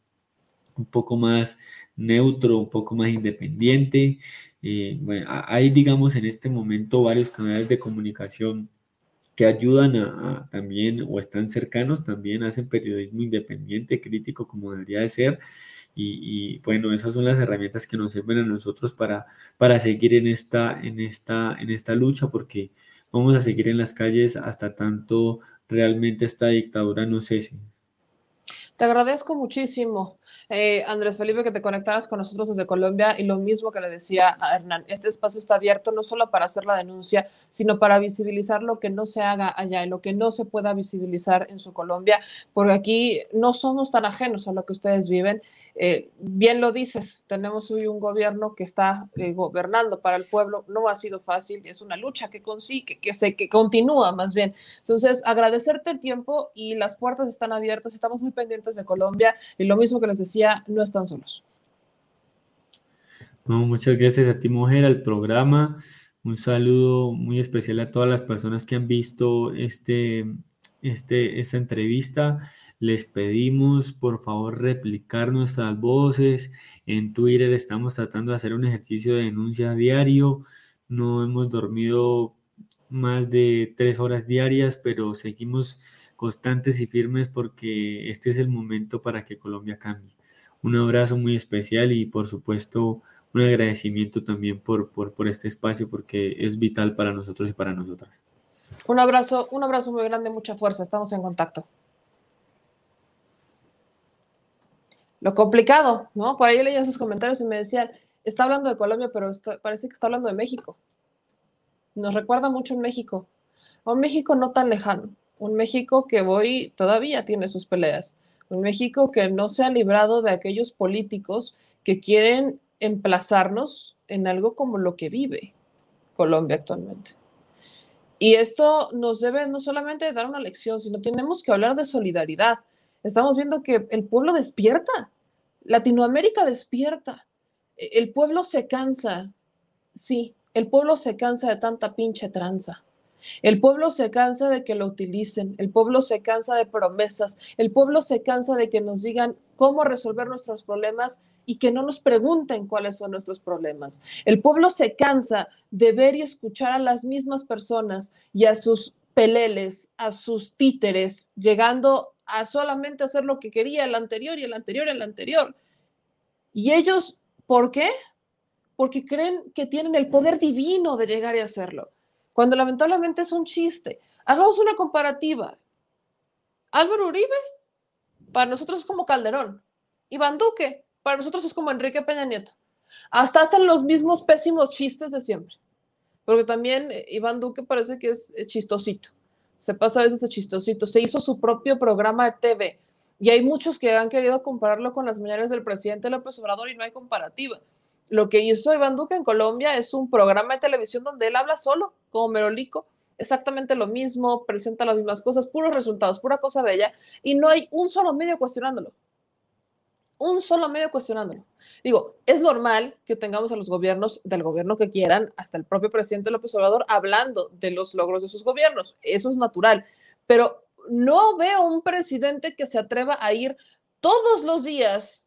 un poco más neutro, un poco más independiente. Eh, hay, digamos, en este momento varios canales de comunicación que ayudan a, también o están cercanos, también hacen periodismo independiente, crítico, como debería de ser. Y, bueno, esas son las herramientas que nos sirven a nosotros para, para seguir en esta, en, esta, en esta lucha, porque vamos a seguir en las calles hasta tanto realmente esta dictadura no cese. Te agradezco muchísimo, eh, Andrés Felipe, que te conectaras con nosotros desde Colombia y lo mismo que le decía a Hernán, este espacio está abierto no solo para hacer la denuncia, sino para visibilizar lo que no se haga allá y lo que no se pueda visibilizar en su Colombia, porque aquí no somos tan ajenos a lo que ustedes viven eh, bien lo dices, tenemos hoy un gobierno que está eh, gobernando para el pueblo, no ha sido fácil, es una lucha que consigue, que, se, que continúa más bien. Entonces, agradecerte el tiempo y las puertas están abiertas, estamos muy pendientes de Colombia y lo mismo que les decía, no están solos. muchas gracias a ti, mujer, al programa. Un saludo muy especial a todas las personas que han visto este, este, esta entrevista. Les pedimos por favor replicar nuestras voces. En Twitter estamos tratando de hacer un ejercicio de denuncia diario. No hemos dormido más de tres horas diarias, pero seguimos constantes y firmes porque este es el momento para que Colombia cambie. Un abrazo muy especial y por supuesto un agradecimiento también por, por, por este espacio porque es vital para nosotros y para nosotras. Un abrazo, un abrazo muy grande, mucha fuerza. Estamos en contacto. Lo complicado, ¿no? Por ahí leía sus comentarios y me decían, está hablando de Colombia, pero parece que está hablando de México. Nos recuerda mucho en México. A un México no tan lejano. Un México que hoy todavía tiene sus peleas. Un México que no se ha librado de aquellos políticos que quieren emplazarnos en algo como lo que vive Colombia actualmente. Y esto nos debe no solamente dar una lección, sino tenemos que hablar de solidaridad. Estamos viendo que el pueblo despierta, Latinoamérica despierta, e-, el pueblo se cansa, sí, el pueblo se cansa de tanta pinche tranza. El pueblo se cansa de que lo utilicen, el pueblo se cansa de promesas, el pueblo se cansa de que nos digan cómo resolver nuestros problemas y que no nos pregunten cuáles son nuestros problemas. El pueblo se cansa de ver y escuchar a las mismas personas y a sus peleles, a sus títeres, llegando a solamente hacer lo que quería el anterior y el anterior y el anterior. Y ellos, ¿por qué? Porque creen que tienen el poder divino de llegar y hacerlo, cuando lamentablemente es un chiste. Hagamos una comparativa. Álvaro Uribe, para nosotros es como Calderón. Iván Duque, para nosotros es como Enrique Peña Nieto. Hasta hacen los mismos pésimos chistes de siempre. Porque también eh, Iván Duque parece que es eh, chistosito. Se pasa a veces de chistosito. Se hizo su propio programa de TV. Y hay muchos que han querido compararlo con las mañanas del presidente López Obrador y no hay comparativa. Lo que hizo Iván Duque en Colombia es un programa de televisión donde él habla solo, como Merolico, exactamente lo mismo, presenta las mismas cosas, puros resultados, pura cosa bella, y no hay un solo medio cuestionándolo. Un solo medio cuestionándolo. Digo, es normal que tengamos a los gobiernos del gobierno que quieran, hasta el propio presidente López Obrador, hablando de los logros de sus gobiernos. Eso es natural. Pero no veo un presidente que se atreva a ir todos los días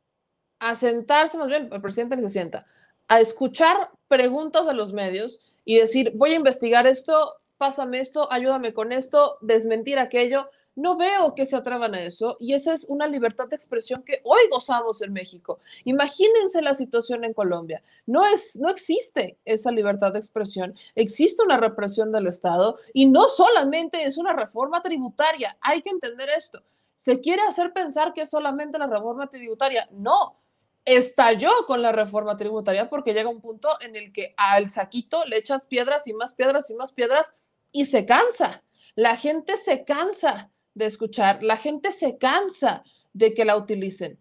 a sentarse, más bien el presidente ni se sienta, a escuchar preguntas a los medios y decir, voy a investigar esto, pásame esto, ayúdame con esto, desmentir aquello. No veo que se atrevan a eso y esa es una libertad de expresión que hoy gozamos en México. Imagínense la situación en Colombia. No es no existe esa libertad de expresión, existe una represión del Estado y no solamente es una reforma tributaria, hay que entender esto. Se quiere hacer pensar que es solamente la reforma tributaria. No, estalló con la reforma tributaria porque llega un punto en el que al saquito le echas piedras y más piedras y más piedras y se cansa. La gente se cansa de escuchar, la gente se cansa de que la utilicen.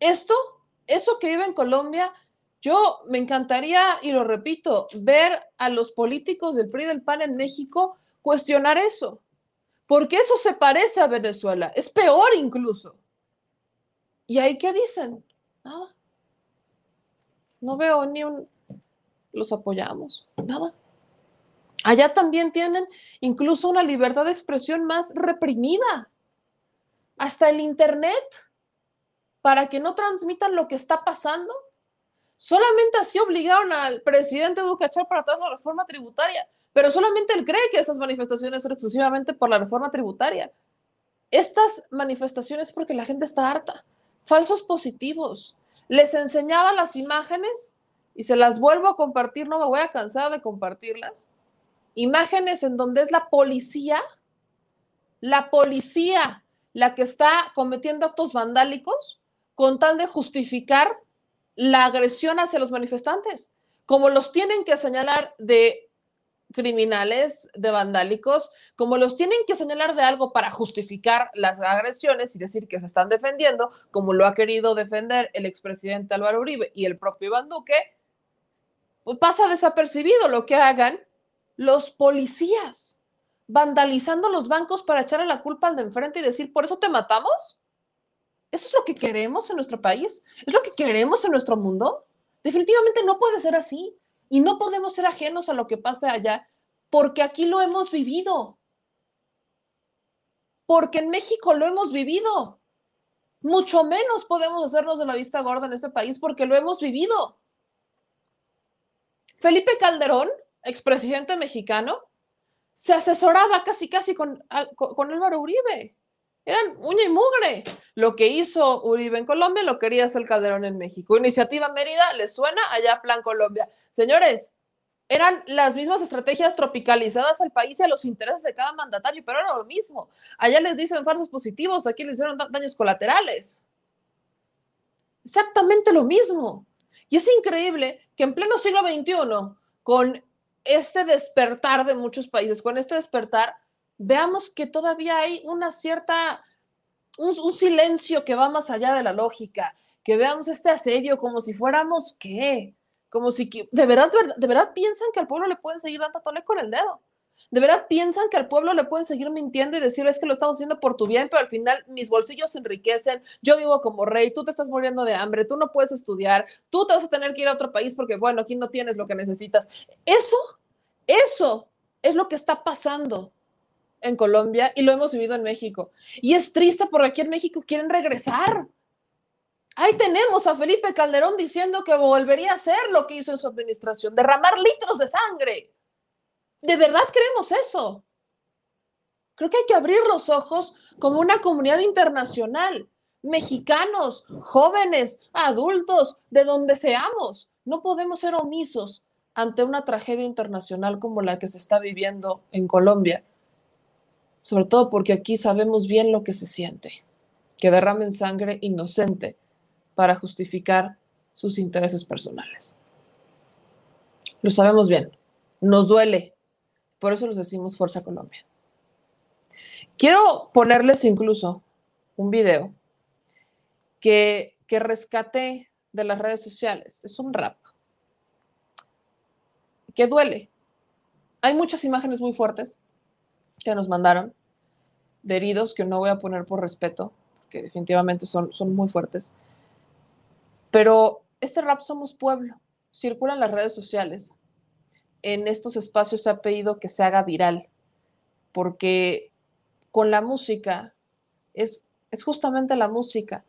Esto, eso que vive en Colombia, yo me encantaría, y lo repito, ver a los políticos del PRI del PAN en México cuestionar eso, porque eso se parece a Venezuela, es peor incluso. ¿Y ahí qué dicen? Nada. No veo ni un... Los apoyamos, nada. Allá también tienen incluso una libertad de expresión más reprimida. Hasta el Internet, para que no transmitan lo que está pasando. Solamente así obligaron al presidente Duque a echar para atrás la reforma tributaria, pero solamente él cree que estas manifestaciones son exclusivamente por la reforma tributaria. Estas manifestaciones porque la gente está harta. Falsos positivos. Les enseñaba las imágenes y se las vuelvo a compartir, no me voy a cansar de compartirlas imágenes en donde es la policía, la policía la que está cometiendo actos vandálicos con tal de justificar la agresión hacia los manifestantes, como los tienen que señalar de criminales, de vandálicos, como los tienen que señalar de algo para justificar las agresiones y decir que se están defendiendo, como lo ha querido defender el expresidente Álvaro Uribe y el propio Iván Duque, pues pasa desapercibido lo que hagan los policías vandalizando los bancos para echarle la culpa al de enfrente y decir, ¿por eso te matamos? ¿Eso es lo que queremos en nuestro país? ¿Es lo que queremos en nuestro mundo? Definitivamente no puede ser así. Y no podemos ser ajenos a lo que pasa allá, porque aquí lo hemos vivido. Porque en México lo hemos vivido. Mucho menos podemos hacernos de la vista gorda en este país porque lo hemos vivido. Felipe Calderón expresidente mexicano, se asesoraba casi casi con, con Álvaro Uribe. Eran uña y mugre. Lo que hizo Uribe en Colombia lo quería hacer Calderón en México. Iniciativa Mérida, ¿les suena? Allá Plan Colombia. Señores, eran las mismas estrategias tropicalizadas al país y a los intereses de cada mandatario, pero era lo mismo. Allá les dicen falsos positivos, aquí les hicieron daños colaterales. Exactamente lo mismo. Y es increíble que en pleno siglo XXI, con este despertar de muchos países, con este despertar, veamos que todavía hay una cierta, un, silencio que va más allá de la lógica, que veamos este asedio como si fuéramos, ¿qué? Como si, de verdad, de verdad piensan que al pueblo le pueden seguir dando tole con el dedo. ¿De verdad piensan que al pueblo le pueden seguir mintiendo y decir es que lo estamos haciendo por tu bien, pero al final mis bolsillos se enriquecen, yo vivo como rey, tú te estás muriendo de hambre, tú no puedes estudiar, tú te vas a tener que ir a otro país porque, bueno, aquí no tienes lo que necesitas? Eso, eso es lo que está pasando en Colombia y lo hemos vivido en México. Y es triste porque aquí en México quieren regresar. Ahí tenemos a Felipe Calderón diciendo que volvería a hacer lo que hizo en su administración, derramar litros de sangre. ¿De verdad creemos eso? Creo que hay que abrir los ojos como una comunidad internacional, mexicanos, jóvenes, adultos, de donde seamos. No podemos ser omisos ante una tragedia internacional como la que se está viviendo en Colombia. Sobre todo porque aquí sabemos bien lo que se siente, que derramen sangre inocente para justificar sus intereses personales. Lo sabemos bien, nos duele, por eso les decimos Fuerza Colombia. Quiero ponerles incluso un video que, que rescaté de las redes sociales. Es un rap. que duele. Hay muchas imágenes muy fuertes que nos mandaron de heridos que no voy a poner por respeto, que definitivamente son, son muy fuertes. Pero este rap Somos Pueblo circula en las redes sociales. En estos espacios ha pedido que se haga viral, porque con la música es, es justamente la música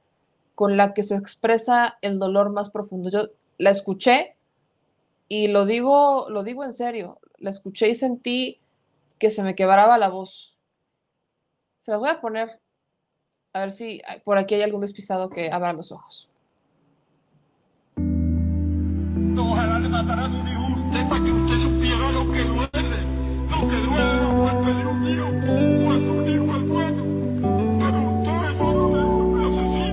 con la que se expresa el dolor más profundo. Yo la escuché y lo digo, lo digo en serio, la escuché y sentí que se me quebraba la voz. Se las voy a poner, a ver si por aquí hay algún despistado que abra los ojos. Le un hijo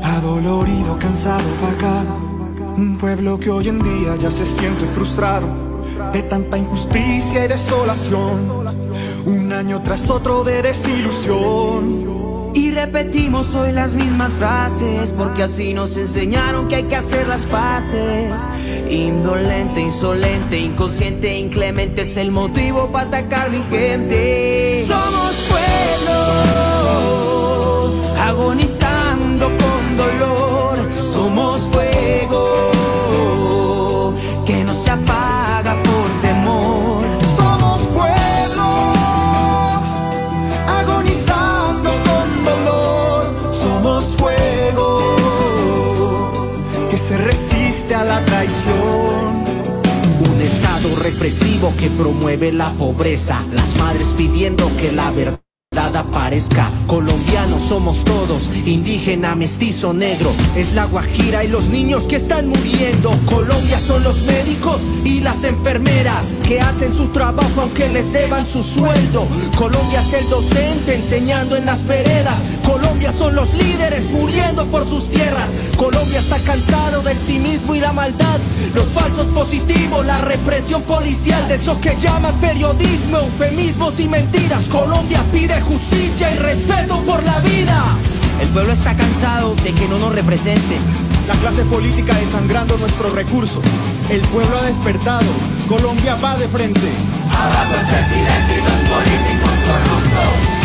Adolorido, cansado, pagado. Un pueblo que hoy en día ya se siente frustrado de tanta injusticia y desolación. Un año tras otro de desilusión. Y repetimos hoy las mismas frases porque así nos enseñaron que hay que hacer las paces. Indolente, insolente, inconsciente, inclemente es el motivo para atacar mi gente. Somos pueblo, agonizando que promueve la pobreza. Las madres pidiendo que la verdad Colombianos somos todos, indígena, mestizo, negro. Es la guajira y los niños que están muriendo. Colombia son los médicos y las enfermeras que hacen su trabajo aunque les deban su sueldo. Colombia es el docente enseñando en las veredas. Colombia son los líderes muriendo por sus tierras. Colombia está cansado del cinismo y la maldad. Los falsos positivos, la represión policial, de eso que llaman periodismo, eufemismos y mentiras. Colombia pide justicia y respeto por la vida. El pueblo está cansado de que no nos representen. La clase política desangrando nuestros recursos. El pueblo ha despertado. Colombia va de frente. Abajo el presidente y los políticos corruptos.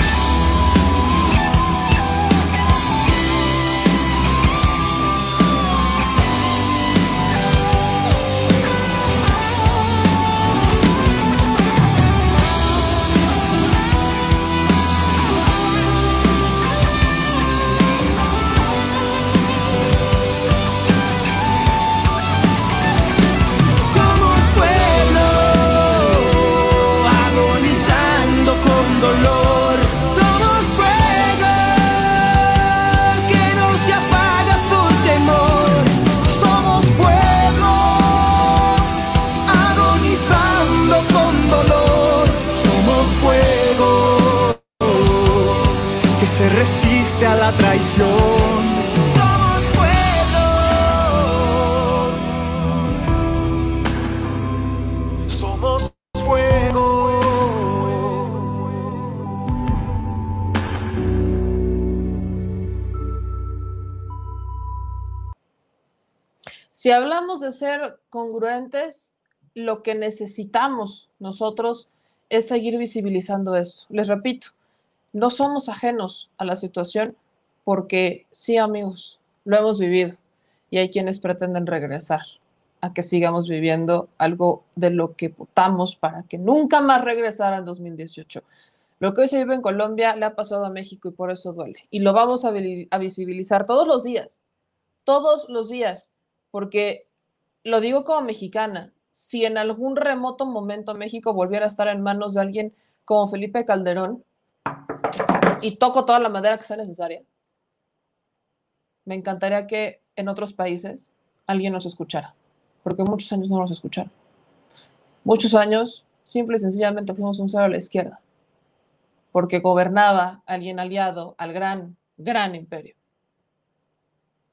Hablamos de ser congruentes, lo que necesitamos nosotros es seguir visibilizando esto. Les repito, no somos ajenos a la situación porque sí, amigos, lo hemos vivido y hay quienes pretenden regresar a que sigamos viviendo algo de lo que votamos para que nunca más regresara en 2018. Lo que hoy se vive en Colombia le ha pasado a México y por eso duele. Y lo vamos a, a visibilizar todos los días, todos los días, porque lo digo como mexicana, si en algún remoto momento México volviera a estar en manos de alguien como Felipe Calderón, y toco toda la madera que sea necesaria, me encantaría que en otros países alguien nos escuchara, porque muchos años no nos escucharon. Muchos años, simple y sencillamente fuimos un cero a la izquierda, porque gobernaba alguien aliado al gran, gran imperio.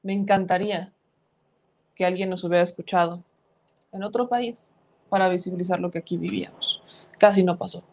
Me encantaría que alguien nos hubiera escuchado en otro país para visibilizar lo que aquí vivíamos. Casi no pasó.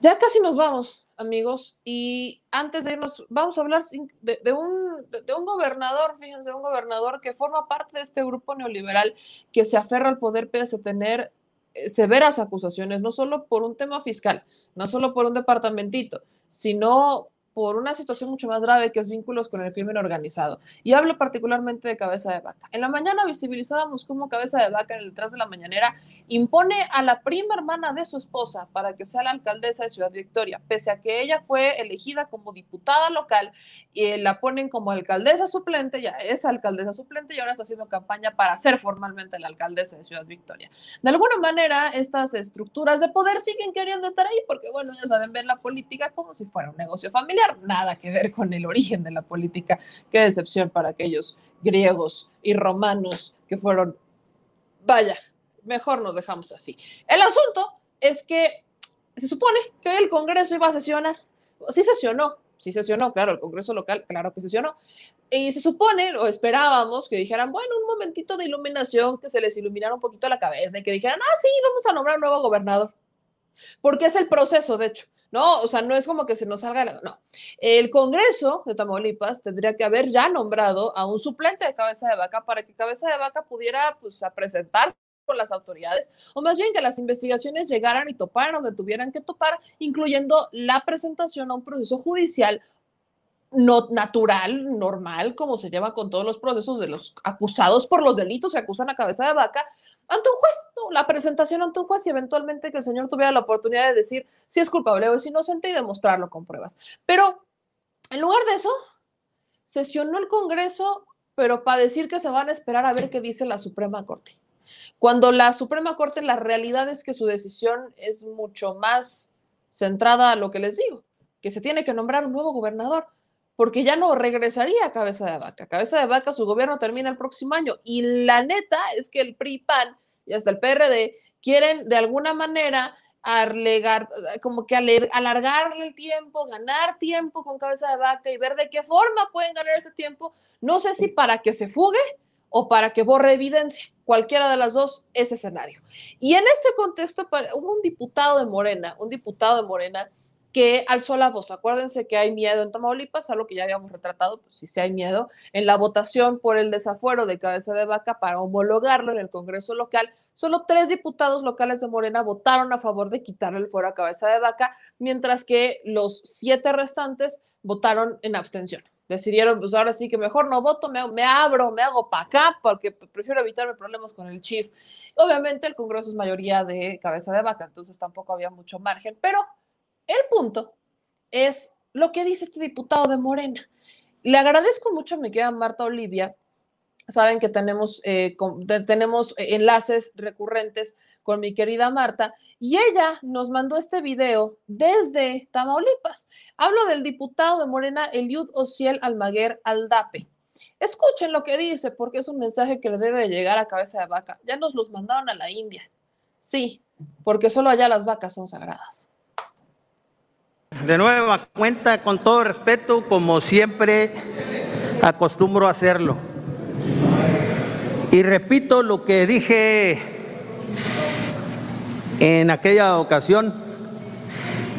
Ya casi nos vamos, amigos, y antes de irnos, vamos a hablar de, de un, de un gobernador, fíjense, un gobernador que forma parte de este grupo neoliberal que se aferra al poder pese a tener eh, severas acusaciones, no solo por un tema fiscal, no solo por un departamentito, sino por una situación mucho más grave que es vínculos con el crimen organizado. Y hablo particularmente de Cabeza de Vaca. En la mañana visibilizábamos cómo Cabeza de Vaca en el detrás de la mañanera impone a la prima hermana de su esposa para que sea la alcaldesa de Ciudad Victoria, pese a que ella fue elegida como diputada local y la ponen como alcaldesa suplente, ya es alcaldesa suplente y ahora está haciendo campaña para ser formalmente la alcaldesa de Ciudad Victoria. De alguna manera, estas estructuras de poder siguen queriendo estar ahí porque, bueno, ya saben ver la política como si fuera un negocio familiar nada que ver con el origen de la política. Qué decepción para aquellos griegos y romanos que fueron, vaya, mejor nos dejamos así. El asunto es que se supone que el Congreso iba a sesionar. Sí sesionó, sí sesionó, claro, el Congreso local, claro que sesionó. Y se supone, o esperábamos, que dijeran, bueno, un momentito de iluminación, que se les iluminara un poquito la cabeza y que dijeran, ah, sí, vamos a nombrar un nuevo gobernador. Porque es el proceso, de hecho. ¿No? O sea, no es como que se nos salga, no. El Congreso de Tamaulipas tendría que haber ya nombrado a un suplente de cabeza de vaca para que cabeza de vaca pudiera, pues, a presentar con las autoridades, o más bien que las investigaciones llegaran y toparan donde tuvieran que topar, incluyendo la presentación a un proceso judicial no natural, normal, como se lleva con todos los procesos de los acusados por los delitos que acusan a cabeza de vaca, ante un juez, la presentación ante un juez y eventualmente que el señor tuviera la oportunidad de decir si es culpable o es inocente y demostrarlo con pruebas. Pero en lugar de eso, sesionó el Congreso, pero para decir que se van a esperar a ver qué dice la Suprema Corte. Cuando la Suprema Corte, la realidad es que su decisión es mucho más centrada a lo que les digo, que se tiene que nombrar un nuevo gobernador porque ya no regresaría a cabeza de vaca. Cabeza de vaca, su gobierno termina el próximo año. Y la neta es que el PRI, PAN y hasta el PRD quieren de alguna manera alegar, como que alargarle el tiempo, ganar tiempo con cabeza de vaca y ver de qué forma pueden ganar ese tiempo. No sé si para que se fugue o para que borre evidencia. Cualquiera de las dos es escenario. Y en este contexto hubo un diputado de Morena, un diputado de Morena que alzó la voz. Acuérdense que hay miedo en Tamaulipas, algo que ya habíamos retratado, pues sí, sí hay miedo, en la votación por el desafuero de cabeza de vaca para homologarlo en el Congreso local. Solo tres diputados locales de Morena votaron a favor de quitarle el fuero a cabeza de vaca, mientras que los siete restantes votaron en abstención. Decidieron, pues ahora sí que mejor no voto, me, me abro, me hago para acá, porque prefiero evitarme problemas con el chief. Obviamente el Congreso es mayoría de cabeza de vaca, entonces tampoco había mucho margen, pero el punto es lo que dice este diputado de Morena. Le agradezco mucho, me queda Marta Olivia. Saben que tenemos, eh, tenemos enlaces recurrentes con mi querida Marta y ella nos mandó este video desde Tamaulipas. Hablo del diputado de Morena, Eliud Ociel Almaguer Aldape. Escuchen lo que dice porque es un mensaje que le debe llegar a cabeza de vaca. Ya nos los mandaron a la India. Sí, porque solo allá las vacas son sagradas. De nueva cuenta, con todo respeto, como siempre acostumbro a hacerlo. Y repito lo que dije en aquella ocasión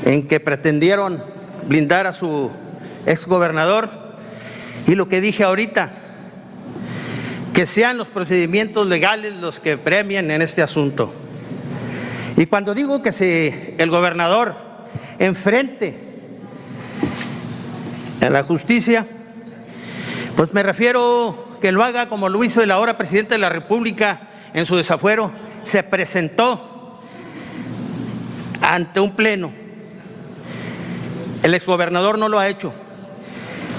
en que pretendieron blindar a su exgobernador y lo que dije ahorita, que sean los procedimientos legales los que premien en este asunto. Y cuando digo que si el gobernador enfrente a la justicia, pues me refiero que lo haga como lo hizo el ahora presidente de la República en su desafuero, se presentó ante un pleno. El exgobernador no lo ha hecho,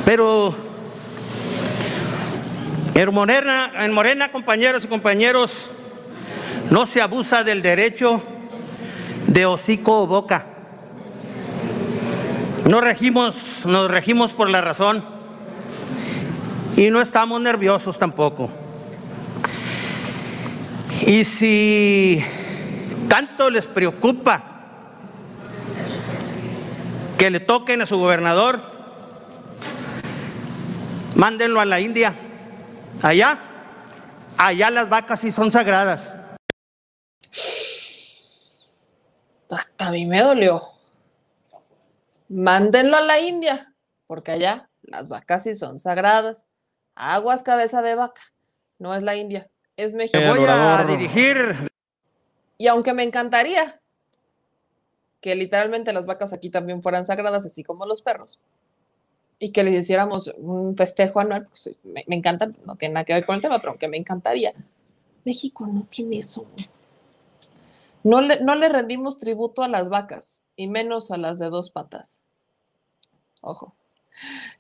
pero en Morena, en Morena, compañeros y compañeros, no se abusa del derecho de hocico o boca. No regimos, nos regimos por la razón y no estamos nerviosos tampoco. Y si tanto les preocupa que le toquen a su gobernador, mándenlo a la India. Allá, allá las vacas sí son sagradas. Hasta a mí me dolió mándenlo a la India, porque allá las vacas sí son sagradas. Aguas cabeza de vaca, no es la India, es México. Voy a dirigir Y aunque me encantaría que literalmente las vacas aquí también fueran sagradas, así como los perros, y que les hiciéramos un festejo anual, pues me, me encanta, no tiene nada que ver con el tema, pero aunque me encantaría, México no tiene eso. No le, no le rendimos tributo a las vacas, y menos a las de dos patas. Ojo.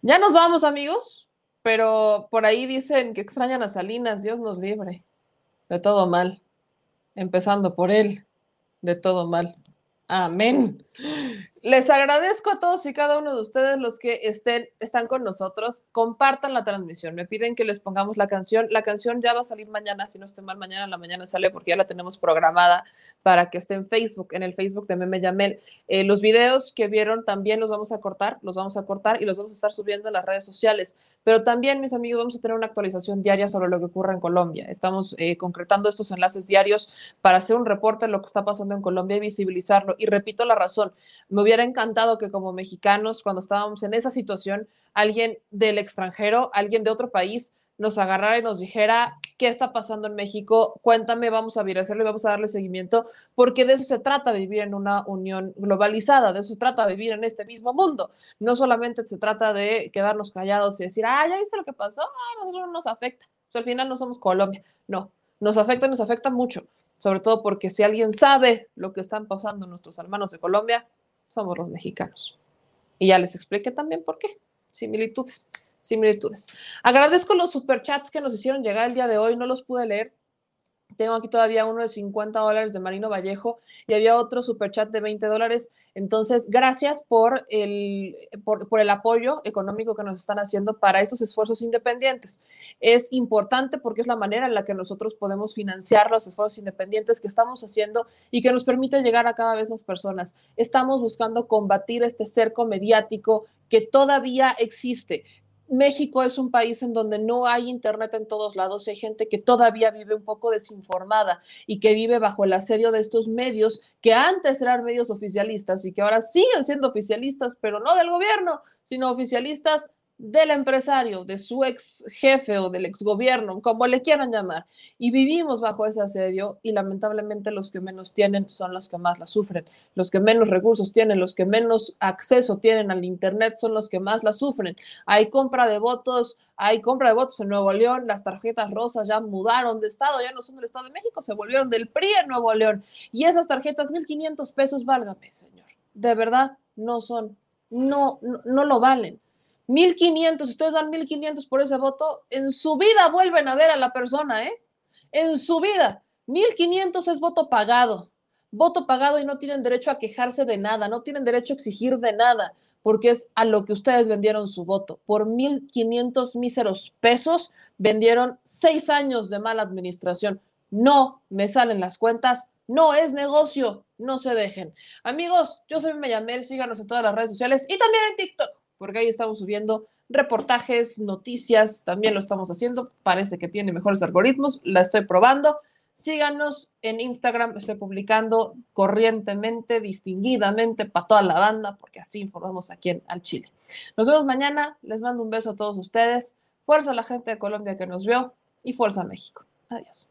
Ya nos vamos, amigos, pero por ahí dicen que extrañan a Salinas, Dios nos libre de todo mal, empezando por él, de todo mal. Amén. Les agradezco a todos y cada uno de ustedes los que estén, están con nosotros. Compartan la transmisión. Me piden que les pongamos la canción. La canción ya va a salir mañana, si no estoy mal, mañana en la mañana sale porque ya la tenemos programada para que esté en Facebook, en el Facebook de Meme Yamel. Eh, los videos que vieron también los vamos a cortar, los vamos a cortar y los vamos a estar subiendo en las redes sociales. Pero también, mis amigos, vamos a tener una actualización diaria sobre lo que ocurre en Colombia. Estamos eh, concretando estos enlaces diarios para hacer un reporte de lo que está pasando en Colombia y visibilizarlo. Y repito la razón, me hubiera encantado que como mexicanos, cuando estábamos en esa situación, alguien del extranjero, alguien de otro país, nos agarrara y nos dijera qué está pasando en México, cuéntame, vamos a hacerlo y vamos a darle seguimiento, porque de eso se trata vivir en una unión globalizada, de eso se trata vivir en este mismo mundo. No solamente se trata de quedarnos callados y decir, ah, ya viste lo que pasó, ah, nosotros no nos afecta. al final no somos Colombia. No, nos afecta, nos afecta mucho, sobre todo porque si alguien sabe lo que están pasando nuestros hermanos de Colombia, somos los mexicanos. Y ya les expliqué también por qué. Similitudes similitudes. Agradezco los superchats que nos hicieron llegar el día de hoy, no los pude leer. Tengo aquí todavía uno de 50 dólares de Marino Vallejo y había otro superchat de 20 dólares. Entonces, gracias por el, por, el apoyo económico que nos están haciendo para estos esfuerzos independientes. Es importante porque es la manera en la que nosotros podemos financiar los esfuerzos independientes que estamos haciendo y que nos permite llegar a cada vez más personas. Estamos buscando combatir este cerco mediático que todavía existe, México es un país en donde no hay internet en todos lados, hay gente que todavía vive un poco desinformada y que vive bajo el asedio de estos medios que antes eran medios oficialistas y que ahora siguen siendo oficialistas, pero no del gobierno, sino oficialistas del empresario, de su ex jefe o del ex gobierno, como le quieran llamar. Y vivimos bajo ese asedio y lamentablemente los que menos tienen son los que más la sufren. Los que menos recursos tienen, los que menos acceso tienen al Internet son los que más la sufren. Hay compra de votos, hay compra de votos en Nuevo León, las tarjetas rosas ya mudaron de estado, ya no son del Estado de México, se volvieron del PRI en Nuevo León. Y esas tarjetas, 1.500 pesos, válgame, señor. De verdad, no son, no, no, no lo valen 1500, ustedes dan 1500 por ese voto, en su vida vuelven a ver a la persona, ¿eh? En su vida. 1500 es voto pagado. Voto pagado y no tienen derecho a quejarse de nada, no tienen derecho a exigir de nada, porque es a lo que ustedes vendieron su voto. Por 1500 míseros pesos vendieron seis años de mala administración. No me salen las cuentas, no es negocio, no se dejen. Amigos, yo soy Meyamel, síganos en todas las redes sociales y también en TikTok porque ahí estamos subiendo reportajes, noticias, también lo estamos haciendo, parece que tiene mejores algoritmos, la estoy probando. Síganos en Instagram, estoy publicando corrientemente, distinguidamente para toda la banda, porque así informamos aquí en Al Chile. Nos vemos mañana, les mando un beso a todos ustedes, fuerza a la gente de Colombia que nos vio y fuerza a México. Adiós.